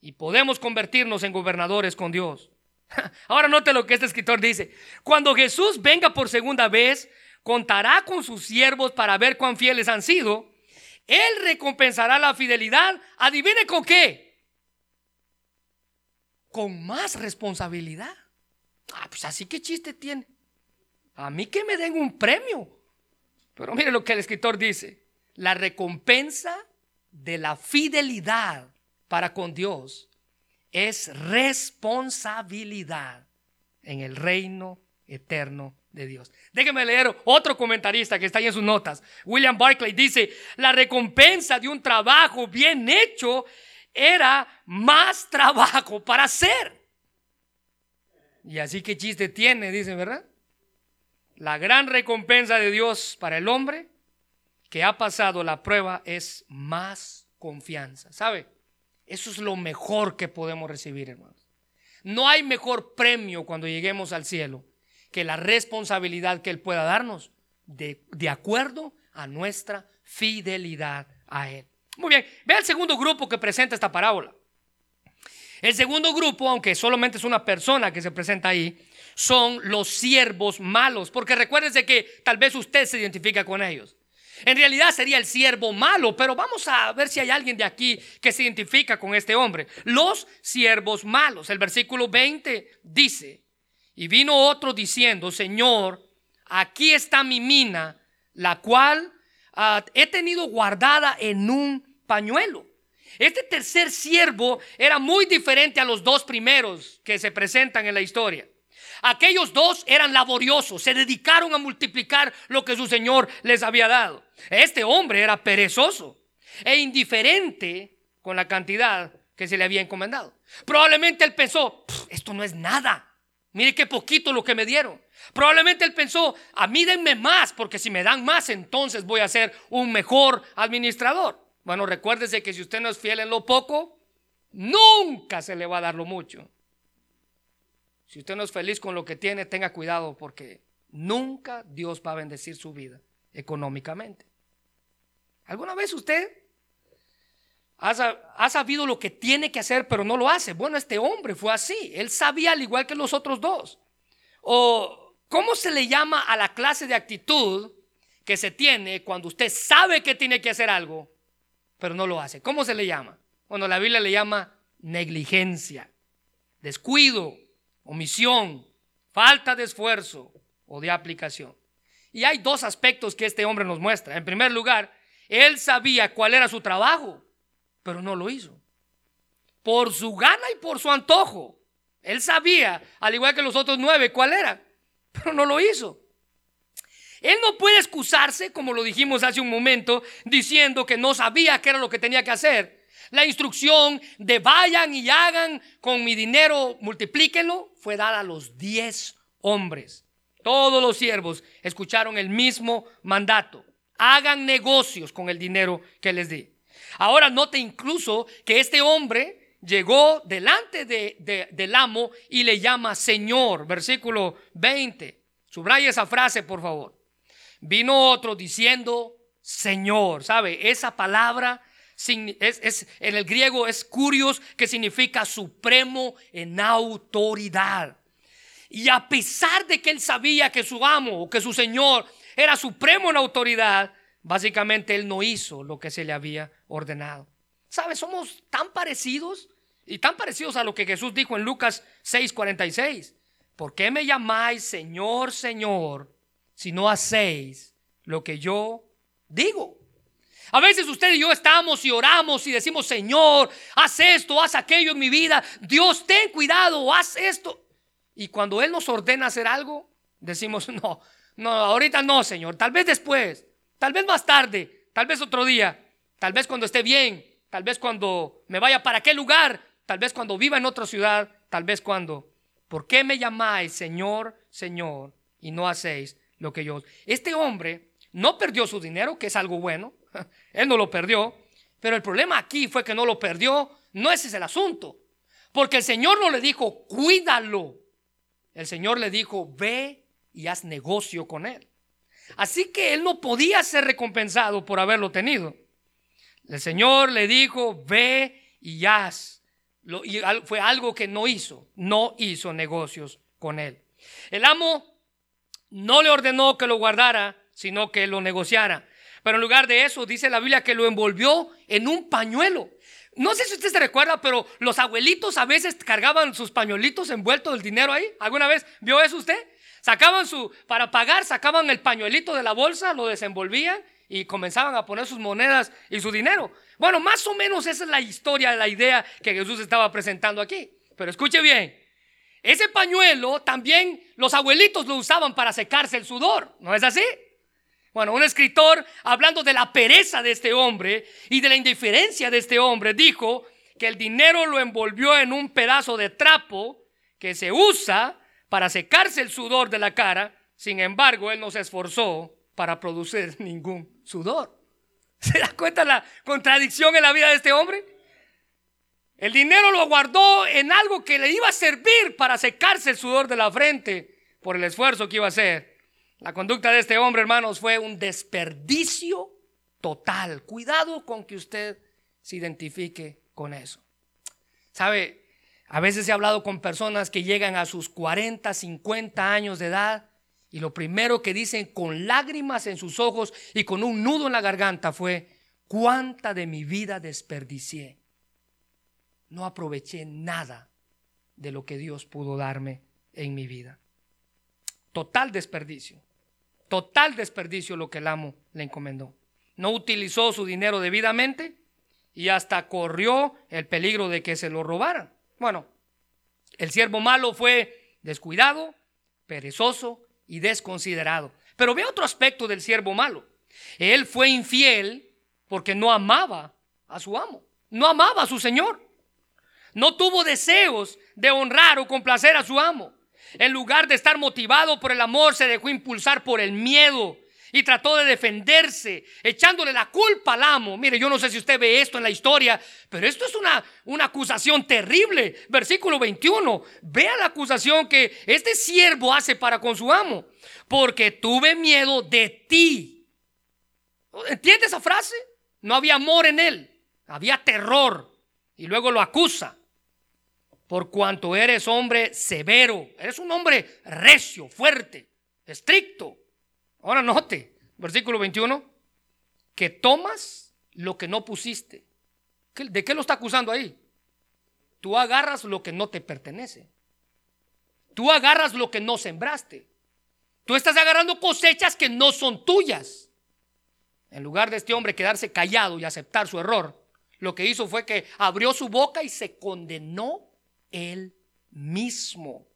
y podemos convertirnos en gobernadores con Dios. [LAUGHS] Ahora note lo que este escritor dice. Cuando Jesús venga por segunda vez, contará con sus siervos para ver cuán fieles han sido. Él recompensará la fidelidad. Adivine con qué. Con más responsabilidad. Ah, pues así que chiste tiene. A mí que me den un premio. Pero mire lo que el escritor dice. La recompensa de la fidelidad para con Dios es responsabilidad en el reino eterno de Dios. Déjeme leer otro comentarista que está ahí en sus notas. William Barclay dice, la recompensa de un trabajo bien hecho era más trabajo para hacer. Y así que chiste tiene, dice, ¿verdad? La gran recompensa de Dios para el hombre que ha pasado la prueba es más confianza. ¿Sabe? Eso es lo mejor que podemos recibir, hermanos. No hay mejor premio cuando lleguemos al cielo que la responsabilidad que Él pueda darnos de, de acuerdo a nuestra fidelidad a Él. Muy bien, ve el segundo grupo que presenta esta parábola. El segundo grupo, aunque solamente es una persona que se presenta ahí, son los siervos malos, porque recuérdense que tal vez usted se identifica con ellos. En realidad sería el siervo malo, pero vamos a ver si hay alguien de aquí que se identifica con este hombre. Los siervos malos. El versículo 20 dice, y vino otro diciendo, Señor, aquí está mi mina, la cual ah, he tenido guardada en un pañuelo. Este tercer siervo era muy diferente a los dos primeros que se presentan en la historia. Aquellos dos eran laboriosos, se dedicaron a multiplicar lo que su Señor les había dado. Este hombre era perezoso. e indiferente con la cantidad que se le había encomendado. Probablemente él pensó, esto no es nada. Mire qué poquito lo que me dieron. Probablemente él pensó, a mí denme más, porque si me dan más, entonces voy a ser un mejor administrador. Bueno, recuérdese que si usted no es fiel en lo poco, nunca se le va a dar lo mucho. Si usted no es feliz con lo que tiene, tenga cuidado porque nunca Dios va a bendecir su vida económicamente. ¿Alguna vez usted ha, sabido lo que tiene que hacer, pero no lo hace? Bueno, este hombre fue así. Él sabía al igual que los otros dos. O, ¿cómo se le llama a la clase de actitud que se tiene cuando usted sabe que tiene que hacer algo, pero no lo hace? ¿Cómo se le llama? Bueno, la Biblia le llama negligencia, descuido, omisión, falta de esfuerzo o de aplicación. Y hay dos aspectos que este hombre nos muestra. En primer lugar, él sabía cuál era su trabajo, pero no lo hizo. Por su gana y por su antojo. Él sabía, al igual que los otros nueve, cuál era, pero no lo hizo. Él no puede excusarse, como lo dijimos hace un momento, diciendo que no sabía qué era lo que tenía que hacer. La instrucción de vayan y hagan con mi dinero, multiplíquenlo, fue dada a los diez hombres. Todos los siervos escucharon el mismo mandato. Hagan negocios con el dinero que les di. Ahora note incluso que este hombre llegó delante de, del amo y le llama Señor. Versículo 20. Subraya esa frase, por favor. Vino otro diciendo Señor. ¿Sabe? Esa palabra es, en el griego es curios, que significa supremo en autoridad. Y a pesar de que él sabía que su amo o que su señor era supremo en autoridad, básicamente él no hizo lo que se le había ordenado. ¿Sabe? Somos tan parecidos y tan parecidos a lo que Jesús dijo en Lucas 6:46. ¿Por qué me llamáis Señor, Señor, si no hacéis lo que yo digo? A veces usted y yo estamos y oramos y decimos, Señor, haz esto, haz aquello en mi vida. Dios, ten cuidado, haz esto. Y cuando Él nos ordena hacer algo, decimos, [LAUGHS] no, no, ahorita no, Señor. Tal vez después, tal vez más tarde, tal vez otro día, tal vez cuando esté bien, tal vez cuando me vaya para qué lugar, tal vez cuando viva en otra ciudad, tal vez cuando. ¿Por qué me llamáis Señor, Señor y no hacéis lo que yo? Este hombre no perdió su dinero, que es algo bueno. [LAUGHS] Él no lo perdió. Pero el problema aquí fue que no lo perdió. No ese es el asunto. Porque el Señor no le dijo, cuídalo. El Señor le dijo, ve y haz negocio con él. Así que él no podía ser recompensado por haberlo tenido. El Señor le dijo, ve y haz. y fue algo que no hizo. No hizo negocios con él. El amo no le ordenó que lo guardara, sino que lo negociara. Pero en lugar de eso, dice la Biblia que lo envolvió en un pañuelo. No sé si usted se recuerda, pero los abuelitos a veces cargaban sus pañuelitos envueltos del dinero ahí. ¿Alguna vez vio eso usted? Sacaban su, para pagar, sacaban el pañuelito de la bolsa, lo desenvolvían y comenzaban a poner sus monedas y su dinero. Bueno, más o menos esa es la historia, la idea que Jesús estaba presentando aquí. Pero escuche bien, ese pañuelo también los abuelitos lo usaban para secarse el sudor, ¿no es así? Bueno, un escritor hablando de la pereza de este hombre y de la indiferencia de este hombre dijo que el dinero lo envolvió en un pedazo de trapo que se usa para secarse el sudor de la cara. Sin embargo, él no se esforzó para producir [LAUGHS] ningún sudor. ¿Se da cuenta la contradicción en la vida de este hombre? El dinero lo guardó en algo que le iba a servir para secarse el sudor de la frente por el esfuerzo que iba a hacer. La conducta de este hombre, hermanos, fue un desperdicio total. Cuidado con que usted se identifique con eso. ¿Sabe? A veces he hablado con personas que llegan a sus 40, 50 años de edad y lo primero que dicen con lágrimas en sus ojos y con un nudo en la garganta fue, ¿cuánta de mi vida desperdicié? No aproveché nada de lo que Dios pudo darme en mi vida. Total desperdicio. Total desperdicio lo que el amo le encomendó. No utilizó su dinero debidamente y hasta corrió el peligro de que se lo robaran. Bueno, el siervo malo fue descuidado, perezoso y desconsiderado. Pero ve otro aspecto del siervo malo. Él fue infiel porque no amaba a su amo, no amaba a su señor. No tuvo deseos de honrar o complacer a su amo. En lugar de estar motivado por el amor, se dejó impulsar por el miedo y trató de defenderse, echándole la culpa al amo. Mire, yo no sé si usted ve esto en la historia, pero esto es una, una acusación terrible. Versículo 21. Vea la acusación que este siervo hace para con su amo. Porque tuve miedo de ti. ¿Entiende esa frase? No había amor en él, había terror. Y luego lo acusa. Por cuanto eres hombre severo, eres un hombre recio, fuerte, estricto Ahora note, versículo 21, que tomas lo que no pusiste. ¿De qué lo está acusando ahí? Tú agarras lo que no te pertenece. Tú agarras lo que no sembraste. Tú estás agarrando cosechas que no son tuyas. En lugar de este hombre quedarse callado y aceptar su error, lo que hizo fue que abrió su boca y se condenó él mismo.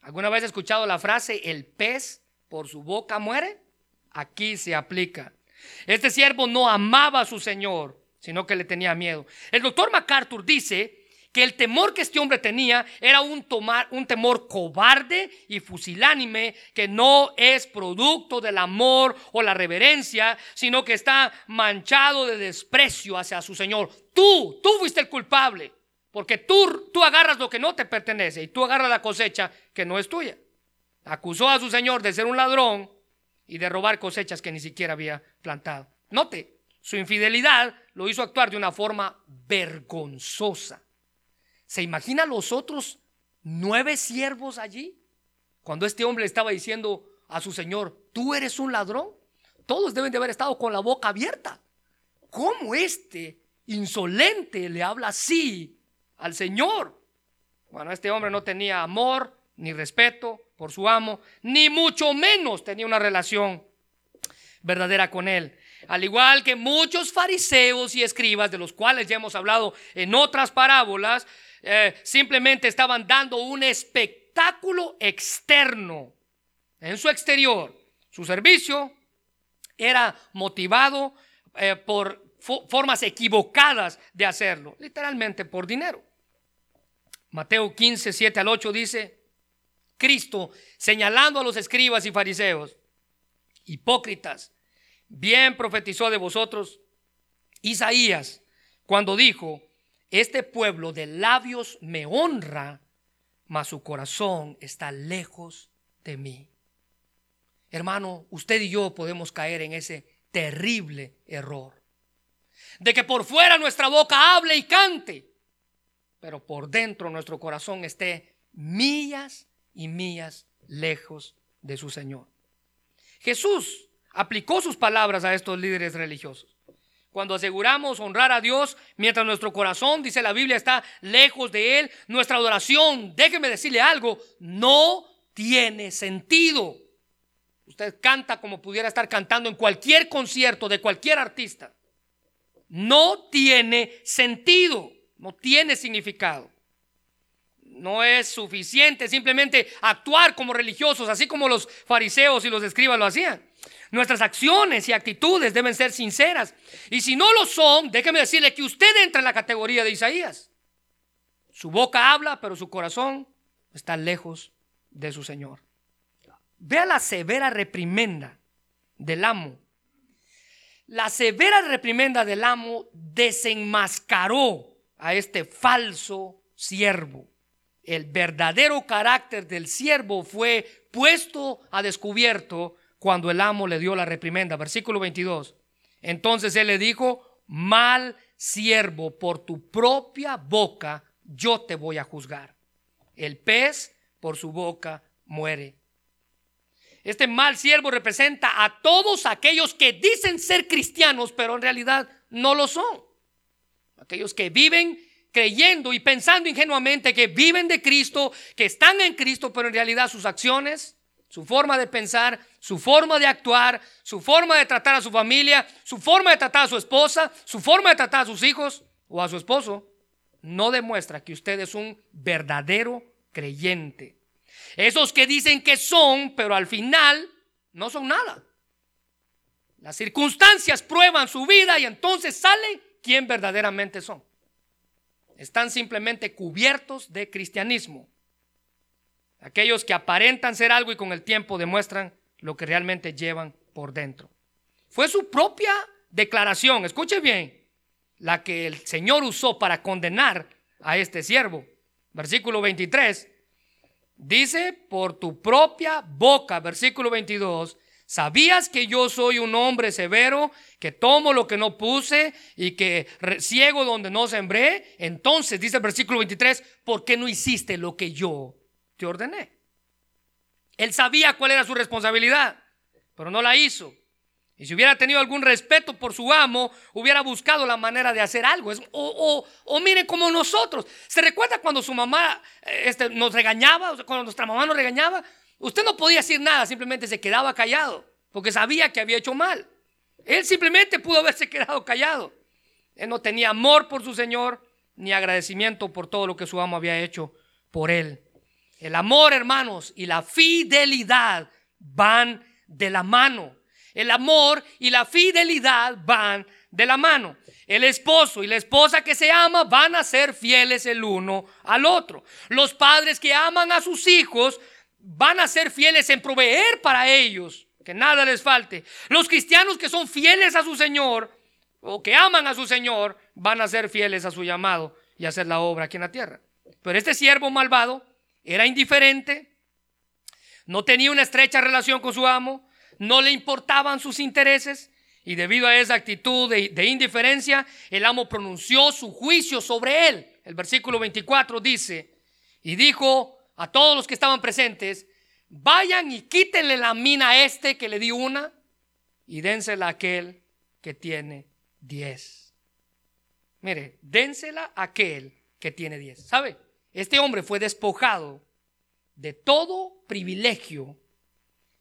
¿Alguna vez has escuchado la frase el pez por su boca muere, aquí se aplica. Este siervo no amaba a su Señor, sino que le tenía miedo. El doctor MacArthur dice que el temor que este hombre tenía era un, tomar, un temor cobarde y fusilánime que no es producto del amor o la reverencia, sino que está manchado de desprecio hacia su Señor. Tú, tú fuiste el culpable, porque tú, tú agarras lo que no te pertenece y tú agarras la cosecha que no es tuya acusó a su señor de ser un ladrón y de robar cosechas que ni siquiera había plantado. Note, su infidelidad lo hizo actuar de una forma vergonzosa. ¿Se imagina los otros nueve siervos allí? Cuando este hombre estaba diciendo a su señor, tú eres un ladrón. Todos deben de haber estado con la boca abierta. ¿Cómo este insolente le habla así al Señor? Bueno, este hombre no tenía amor ni respeto, por su amo, ni mucho menos tenía una relación verdadera con él. Al igual que muchos fariseos y escribas, de los cuales ya hemos hablado en otras parábolas, eh, simplemente estaban dando un espectáculo externo en su exterior. Su servicio era motivado eh, por formas equivocadas de hacerlo, literalmente por dinero. Mateo 15, 7 al 8 dice, Cristo señalando a los escribas y fariseos, hipócritas, bien profetizó de vosotros Isaías cuando dijo, este pueblo de labios me honra, mas su corazón está lejos de mí. Hermano, usted y yo podemos caer en ese terrible error. De que por fuera nuestra boca hable y cante, pero por dentro nuestro corazón esté millas y mías lejos de su Señor. Jesús aplicó sus palabras a estos líderes religiosos. Cuando aseguramos honrar a Dios mientras nuestro corazón, dice la Biblia, está lejos de Él, nuestra adoración, déjeme decirle algo, no tiene sentido. Usted canta como pudiera estar cantando en cualquier concierto de cualquier artista. No tiene sentido, no tiene significado no es suficiente simplemente actuar como religiosos, así como los fariseos y los escribas lo hacían. Nuestras acciones y actitudes deben ser sinceras. Y si no lo son, déjeme decirle que usted entra en la categoría de Isaías. Su boca habla, pero su corazón está lejos de su Señor. Vea la severa reprimenda del amo. La severa reprimenda del amo desenmascaró a este falso siervo el verdadero carácter del siervo fue puesto a descubierto cuando el amo le dio la reprimenda. Versículo 22. Entonces él le dijo, mal siervo, por tu propia boca yo te voy a juzgar. El pez por su boca muere. Este mal siervo representa a todos aquellos que dicen ser cristianos, pero en realidad no lo son. Aquellos que viven creyendo y pensando ingenuamente que viven de Cristo, que están en Cristo, pero en realidad sus acciones, su forma de pensar, su forma de actuar, su forma de tratar a su familia, su forma de tratar a su esposa, su forma de tratar a sus hijos o a su esposo, no demuestra que usted es un verdadero creyente. Esos que dicen que son, pero al final no son nada. Las circunstancias prueban su vida y entonces salen quién verdaderamente son. Están simplemente cubiertos de cristianismo. Aquellos que aparentan ser algo y con el tiempo demuestran lo que realmente llevan por dentro. Fue su propia declaración, escuche bien, la que el Señor usó para condenar a este siervo. Versículo 23 dice, por tu propia boca, versículo 22, ¿Sabías que yo soy un hombre severo, que tomo lo que no puse y que ciego donde no sembré? Entonces, dice el versículo 23, ¿por qué no hiciste lo que yo te ordené? Él sabía cuál era su responsabilidad, pero no la hizo. Y si hubiera tenido algún respeto por su amo, hubiera buscado la manera de hacer algo. o, o, miren como nosotros. ¿Se recuerda cuando su mamá eh, este, nos regañaba? Cuando nuestra mamá nos regañaba. Usted no podía decir nada, simplemente se quedaba callado, porque sabía que había hecho mal. Él simplemente pudo haberse quedado callado. Él no tenía amor por su Señor, ni agradecimiento por todo lo que su amo había hecho por él. El amor, hermanos, y la fidelidad van de la mano. El amor y la fidelidad van de la mano. El esposo y la esposa que se ama van a ser fieles el uno al otro. Los padres que aman a sus hijos van a ser fieles en proveer para ellos, que nada les falte. Los cristianos que son fieles a su Señor o que aman a su Señor van a ser fieles a su llamado y hacer la obra aquí en la tierra. Pero este siervo malvado era indiferente, no tenía una estrecha relación con su amo, no le importaban sus intereses y debido a esa actitud de, indiferencia, el amo pronunció su juicio sobre él. El versículo 24 dice, y dijo a todos los que estaban presentes, vayan y quítenle la mina a este que le dio una y dénsela a aquel que tiene diez. Mire, dénsela a aquel que tiene diez. ¿Sabe? Este hombre fue despojado de todo privilegio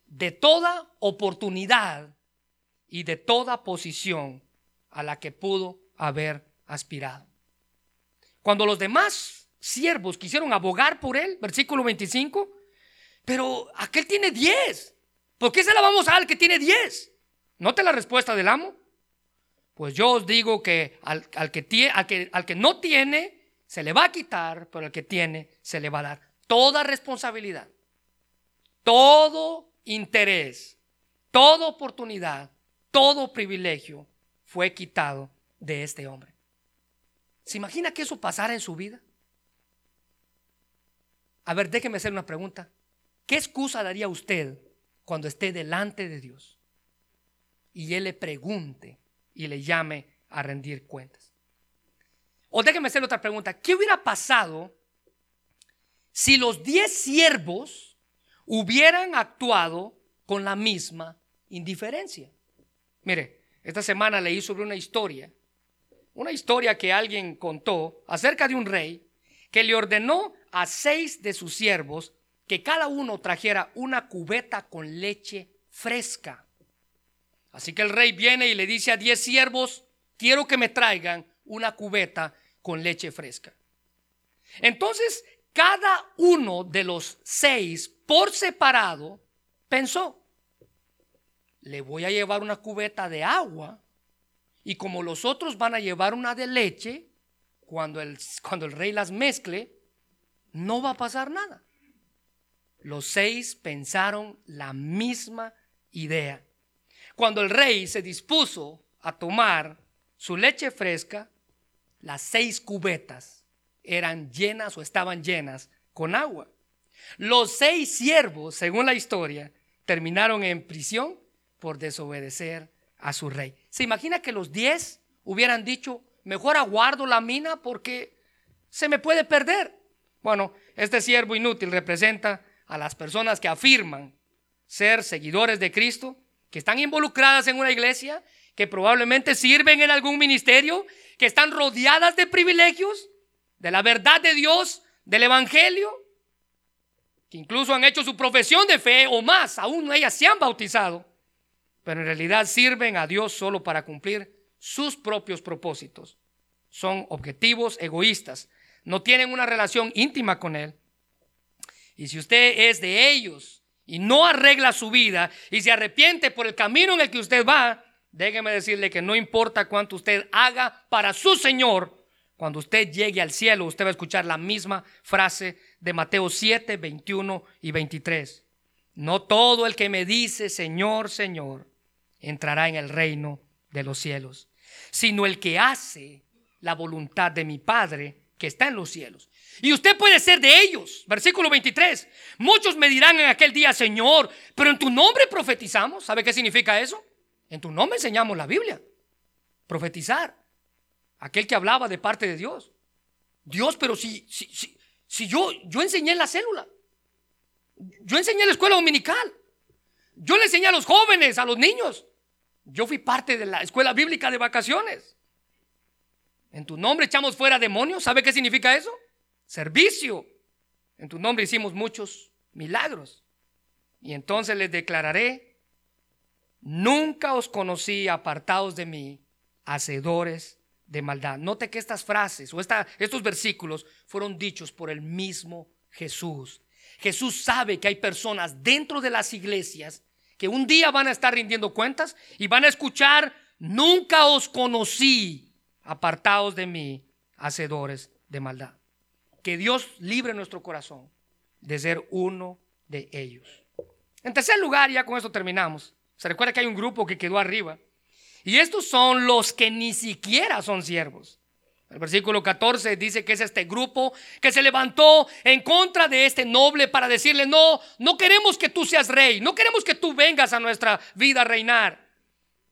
de toda oportunidad y de toda posición a la que pudo haber aspirado. Cuando los demás siervos quisieron abogar por él, versículo 25, pero aquel tiene 10. ¿Por qué se la vamos a al que tiene 10? ¿Note la respuesta del amo? Pues yo os digo que al, que al, que al que no tiene se le va a quitar, pero al que tiene se le va a dar toda responsabilidad, todo interés, toda oportunidad, todo privilegio fue quitado de este hombre. ¿Se imagina que eso pasara en su vida? A ver, déjeme hacer una pregunta. ¿Qué excusa daría usted cuando esté delante de Dios y Él le pregunte y le llame a rendir cuentas? O déjeme hacer otra pregunta. ¿Qué hubiera pasado si los diez siervos hubieran actuado con la misma indiferencia. Mire, esta semana leí sobre una historia, una historia que alguien contó acerca de un rey que le ordenó a seis de sus siervos que cada uno trajera una cubeta con leche fresca. Así que el rey viene y le dice a diez siervos, quiero que me traigan una cubeta con leche fresca. Entonces, cada uno de los seis por separado, pensó, le voy a llevar una cubeta de agua y como los otros van a llevar una de leche, cuando el, cuando el rey las mezcle, no va a pasar nada. Los seis pensaron la misma idea. Cuando el rey se dispuso a tomar su leche fresca, las seis cubetas eran llenas o estaban llenas con agua. Los seis siervos, según la historia, terminaron en prisión por desobedecer a su rey. ¿Se imagina que los diez hubieran dicho, mejor aguardo la mina porque se me puede perder? Bueno, este siervo inútil representa a las personas que afirman ser seguidores de Cristo, que están involucradas en una iglesia, que probablemente sirven en algún ministerio, que están rodeadas de privilegios, de la verdad de Dios, del Evangelio, que incluso han hecho su profesión de fe o más, aún ellas se han bautizado, pero en realidad sirven a Dios solo para cumplir sus propios propósitos. Son objetivos egoístas, no tienen una relación íntima con Él. Y si usted es de ellos y no arregla su vida y se arrepiente por el camino en el que usted va, déjeme decirle que no importa cuánto usted haga para su Señor, cuando usted llegue al cielo, usted va a escuchar la misma frase de Mateo 7, 21 y 23. No todo el que me dice Señor, Señor, entrará en el reino de los cielos, sino el que hace la voluntad de mi Padre que está en los cielos. Y usted puede ser de ellos. Versículo 23. Muchos me dirán en aquel día, Señor, pero en tu nombre profetizamos. ¿Sabe qué significa eso? En tu nombre enseñamos la Biblia. Profetizar. Aquel que hablaba de parte de Dios. Dios, pero si, si, si, si yo, yo enseñé en la célula. Yo enseñé en la escuela dominical. Yo le enseñé a los jóvenes, a los niños. Yo fui parte de la escuela bíblica de vacaciones. En tu nombre echamos fuera demonios. ¿Sabe qué significa eso? Servicio. En tu nombre hicimos muchos milagros. Y entonces les declararé, nunca os conocí apartados de mí, hacedores de maldad. Note que estas frases o estos versículos fueron dichos por el mismo Jesús. Jesús sabe que hay personas dentro de las iglesias que un día van a estar rindiendo cuentas y van a escuchar, nunca os conocí, apartados de mí, hacedores de maldad. Que Dios libre nuestro corazón de ser uno de ellos. En tercer lugar, ya con esto terminamos. Se recuerda que hay un grupo que quedó arriba. Y estos son los que ni siquiera son siervos. El versículo 14 dice que es este grupo que se levantó en contra de este noble para decirle, no, no queremos que tú seas rey, no queremos que tú vengas a nuestra vida a reinar.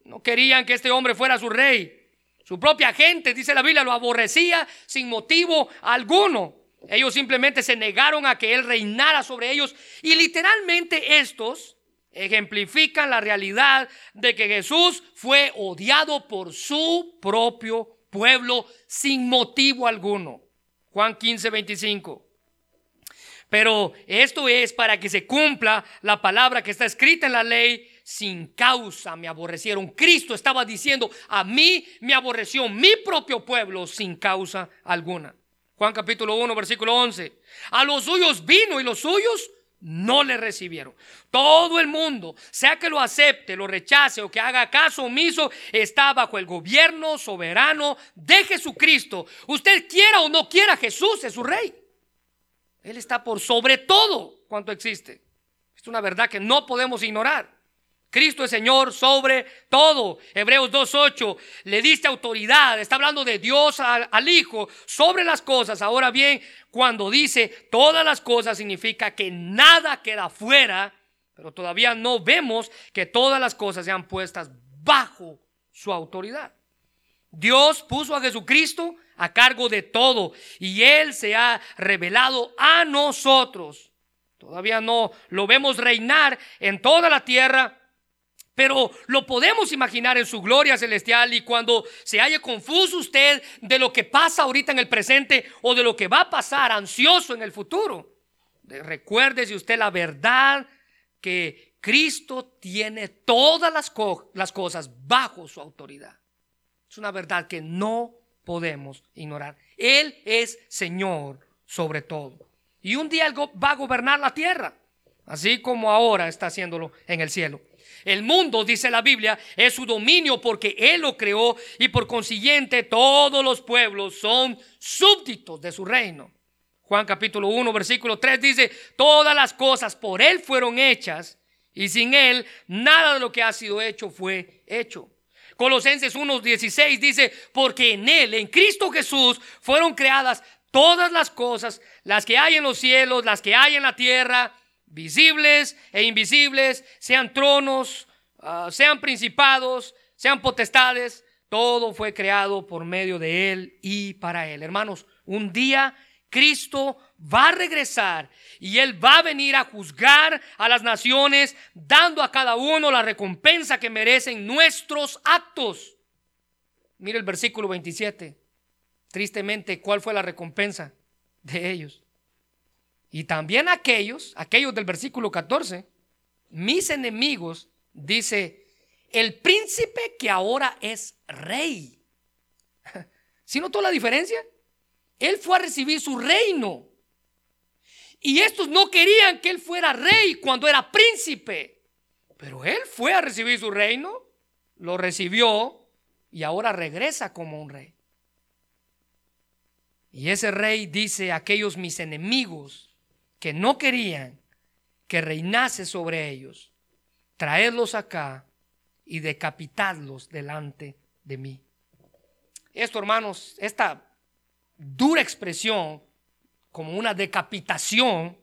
No querían que este hombre fuera su rey. Su propia gente, dice la Biblia, lo aborrecía sin motivo alguno. Ellos simplemente se negaron a que él reinara sobre ellos y literalmente estos ejemplifican la realidad de que Jesús fue odiado por su propio pueblo sin motivo alguno. Juan 15, 25. Pero esto es para que se cumpla la palabra que está escrita en la ley. Sin causa me aborrecieron. Cristo estaba diciendo, a mí me aborreció mi propio pueblo sin causa alguna. Juan capítulo 1, versículo 11. A los suyos vino y los suyos no le recibieron. Todo el mundo, sea que lo acepte, lo rechace o que haga caso omiso, está bajo el gobierno soberano de Jesucristo. Usted quiera o no quiera, Jesús es su rey. Él está por sobre todo cuanto existe. Es una verdad que no podemos ignorar. Cristo es Señor sobre todo. Hebreos 2.8 le diste autoridad. Está hablando de Dios al, al, Hijo sobre las cosas. Ahora bien, cuando dice todas las cosas significa que nada queda fuera, pero todavía no vemos que todas las cosas sean puestas bajo su autoridad. Dios puso a Jesucristo a cargo de todo y Él se ha revelado a nosotros. Todavía no lo vemos reinar en toda la tierra pero lo podemos imaginar en su gloria celestial y cuando se haya confuso usted de lo que pasa ahorita en el presente o de lo que va a pasar ansioso en el futuro, recuérdese usted la verdad que Cristo tiene todas las, las cosas bajo su autoridad. Es una verdad que no podemos ignorar. Él es Señor sobre todo. Y un día Él va a gobernar la tierra, así como ahora está haciéndolo en el cielo. El mundo, dice la Biblia, es su dominio porque Él lo creó y por consiguiente todos los pueblos son súbditos de su reino. Juan capítulo 1, versículo 3 dice, todas las cosas por Él fueron hechas y sin Él nada de lo que ha sido hecho fue hecho. Colosenses 1.16 dice, porque en Él, en Cristo Jesús, fueron creadas todas las cosas, las que hay en los cielos, las que hay en la tierra, visibles e invisibles, sean tronos, ah, sean principados, sean potestades, todo fue creado por medio de Él y para Él. Hermanos, un día Cristo va a regresar y Él va a venir a juzgar a las naciones, dando a cada uno la recompensa que merecen nuestros actos. Mire el versículo 27. Tristemente, ¿cuál fue la recompensa de ellos? Y también aquellos, aquellos del versículo 14, mis enemigos, dice, el príncipe que ahora es rey. [LAUGHS] ¿Sí notó la diferencia? Él fue a recibir su reino. Y estos no querían que él fuera rey cuando era príncipe. Pero él fue a recibir su reino. lo recibió y ahora regresa como un rey. Y ese rey dice aquellos mis enemigos que no querían que reinase sobre ellos, traerlos acá y decapitadlos delante de mí. Esto, hermanos, esta dura expresión, como una decapitación,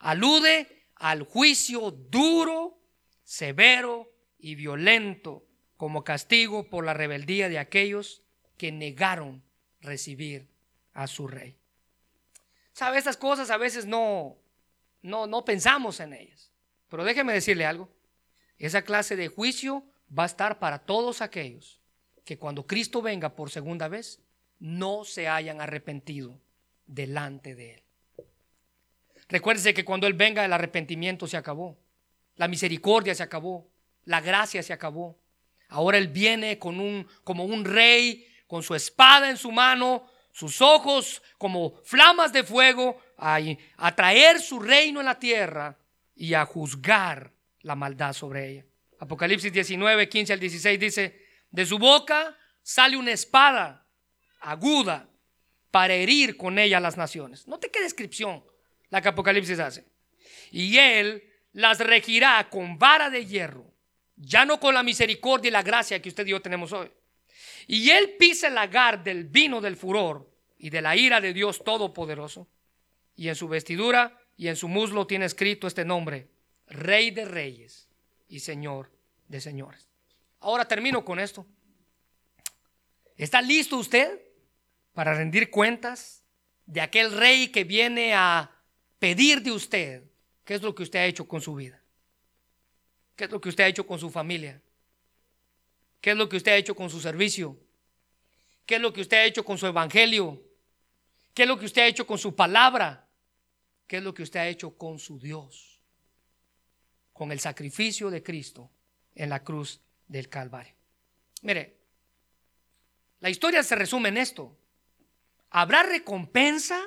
alude al juicio duro, severo y violento como castigo por la rebeldía de aquellos que negaron recibir a su rey. ¿Sabe? Estas cosas a veces no, no, no pensamos en ellas. Pero déjeme decirle algo. Esa clase de juicio va a estar para todos aquellos que cuando Cristo venga por segunda vez no se hayan arrepentido delante de Él. Recuérdese que cuando Él venga el arrepentimiento se acabó, la misericordia se acabó, la gracia se acabó. Ahora Él viene con un, como un rey, con su espada en su mano, sus ojos como flamas de fuego, a, traer su reino en la tierra y a juzgar la maldad sobre ella. Apocalipsis 19, 15 al 16 dice, de su boca sale una espada aguda para herir con ella a las naciones. Note qué descripción la que Apocalipsis hace. Y él las regirá con vara de hierro, ya no con la misericordia y la gracia que usted y yo tenemos hoy. Y él pisa el lagar del vino del furor y de la ira de Dios Todopoderoso. Y en su vestidura y en su muslo tiene escrito este nombre, Rey de Reyes y Señor de Señores. Ahora termino con esto. ¿Está listo usted para rendir cuentas de aquel rey que viene a pedir de usted qué es lo que usted ha hecho con su vida? ¿Qué es lo que usted ha hecho con su familia? ¿Qué es lo que usted ha hecho con su servicio? ¿Qué es lo que usted ha hecho con su evangelio? ¿Qué es lo que usted ha hecho con su palabra? ¿Qué es lo que usted ha hecho con su Dios? Con el sacrificio de Cristo en la cruz del Calvario. Mire, la historia se resume en esto. Habrá recompensa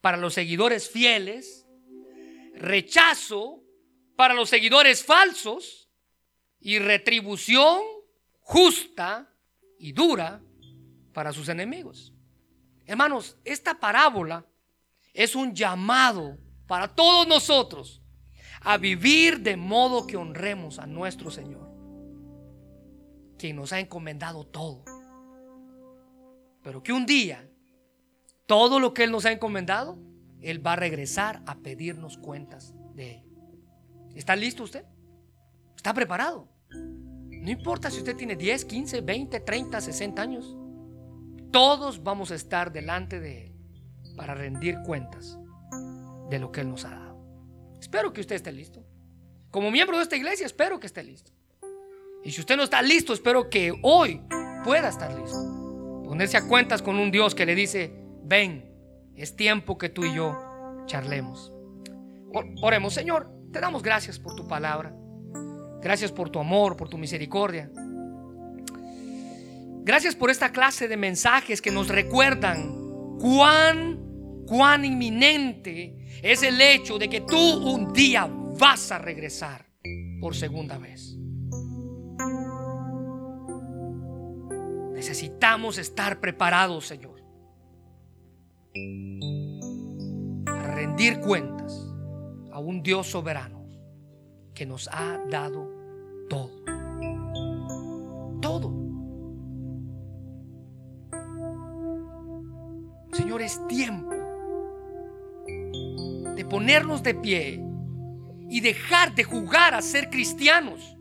para los seguidores fieles, rechazo para los seguidores falsos y retribución justa y dura para sus enemigos. Hermanos, esta parábola es un llamado para todos nosotros a vivir de modo que honremos a nuestro Señor, quien nos ha encomendado todo. Pero que un día, todo lo que Él nos ha encomendado, Él va a regresar a pedirnos cuentas de Él. ¿Está listo usted? ¿Está preparado? No importa si usted tiene 10, 15, 20, 30, 60 años. Todos vamos a estar delante de Él para rendir cuentas de lo que Él nos ha dado. Espero que usted esté listo. Como miembro de esta iglesia, espero que esté listo. Y si usted no está listo, espero que hoy pueda estar listo. Ponerse a cuentas con un Dios que le dice, ven, es tiempo que tú y yo charlemos. Oremos, Señor, te damos gracias por tu palabra. Gracias por tu amor, por tu misericordia. Gracias por esta clase de mensajes que nos recuerdan cuán, cuán inminente es el hecho de que tú un día vas a regresar por segunda vez. Necesitamos estar preparados, Señor, para rendir cuentas a un Dios soberano que nos ha dado todo. Todo. Señor, es tiempo de ponernos de pie y dejar de jugar a ser cristianos.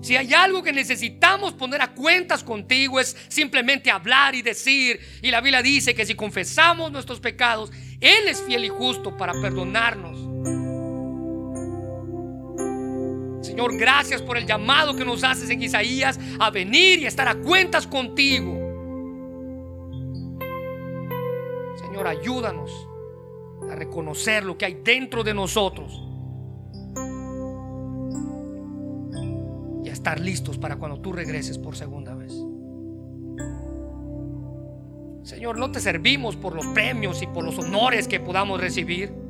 Si hay algo que necesitamos poner a cuentas contigo es simplemente hablar y decir. Y la Biblia dice que si confesamos nuestros pecados, Él es fiel y justo para perdonarnos. Señor, gracias por el llamado que nos haces en Isaías a venir y a estar a cuentas contigo. ayúdanos a reconocer lo que hay dentro de nosotros y a estar listos para cuando tú regreses por segunda vez. Señor, no te servimos por los premios y por los honores que podamos recibir.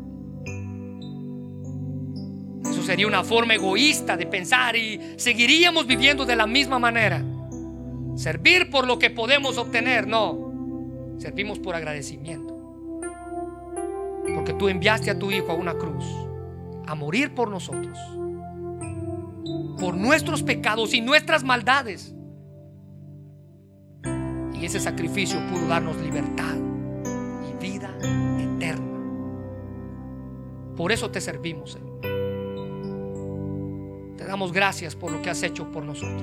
Sería una forma egoísta de pensar y seguiríamos viviendo de la misma manera. Servir por lo que podemos obtener, no. Servimos por agradecimiento. Porque tú enviaste a tu Hijo a una cruz a morir por nosotros, por nuestros pecados y nuestras maldades. Y ese sacrificio pudo darnos libertad y vida eterna. Por eso te servimos, Señor. Damos gracias por lo que has hecho por nosotros.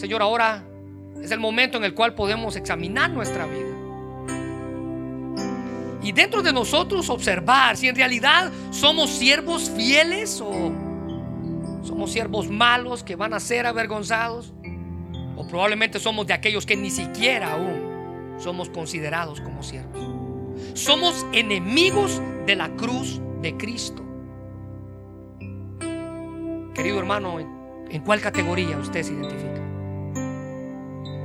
Señor, ahora es el momento en el cual podemos examinar nuestra vida. Y dentro de nosotros observar si en realidad somos siervos fieles o somos siervos malos que van a ser avergonzados. O probablemente somos de aquellos que ni siquiera aún somos considerados como siervos. Somos enemigos de la cruz de Cristo. Querido hermano, ¿en cuál categoría usted se identifica?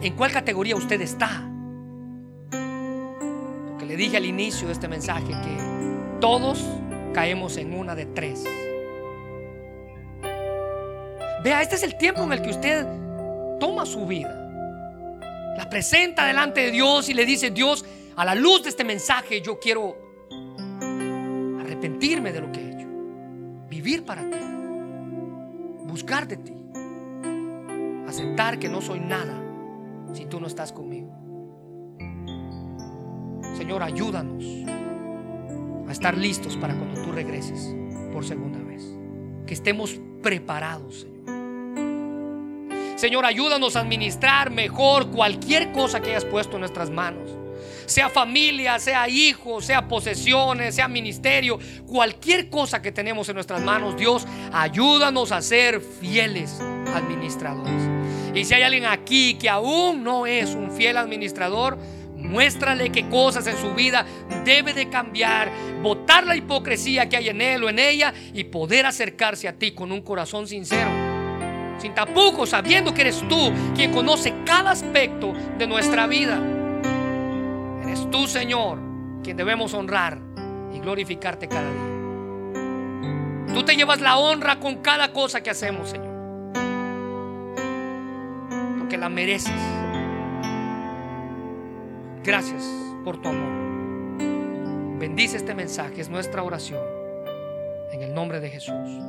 ¿En cuál categoría usted está? Porque le dije al inicio de este mensaje que todos caemos en una de tres. Vea, este es el tiempo en el que usted toma su vida, la presenta delante de Dios y le dice, Dios, a la luz de este mensaje yo quiero arrepentirme de lo que he hecho, vivir para ti, buscar de ti, aceptar que no soy nada si tú no estás conmigo. Señor, ayúdanos a estar listos para cuando tú regreses por segunda vez. Que estemos preparados, Señor. Señor, ayúdanos a administrar mejor cualquier cosa que hayas puesto en nuestras manos. Sea familia, sea hijos, sea posesiones, sea ministerio, cualquier cosa que tenemos en nuestras manos, Dios, ayúdanos a ser fieles administradores. Y si hay alguien aquí que aún no es un fiel administrador, muéstrale qué cosas en su vida debe de cambiar, botar la hipocresía que hay en él o en ella y poder acercarse a ti con un corazón sincero sin tapujos, sabiendo que eres tú quien conoce cada aspecto de nuestra vida. Eres tú, Señor, quien debemos honrar y glorificarte cada día. Tú te llevas la honra con cada cosa que hacemos, Señor. Porque la mereces. Gracias por tu amor. Bendice este mensaje, es nuestra oración. En el nombre de Jesús.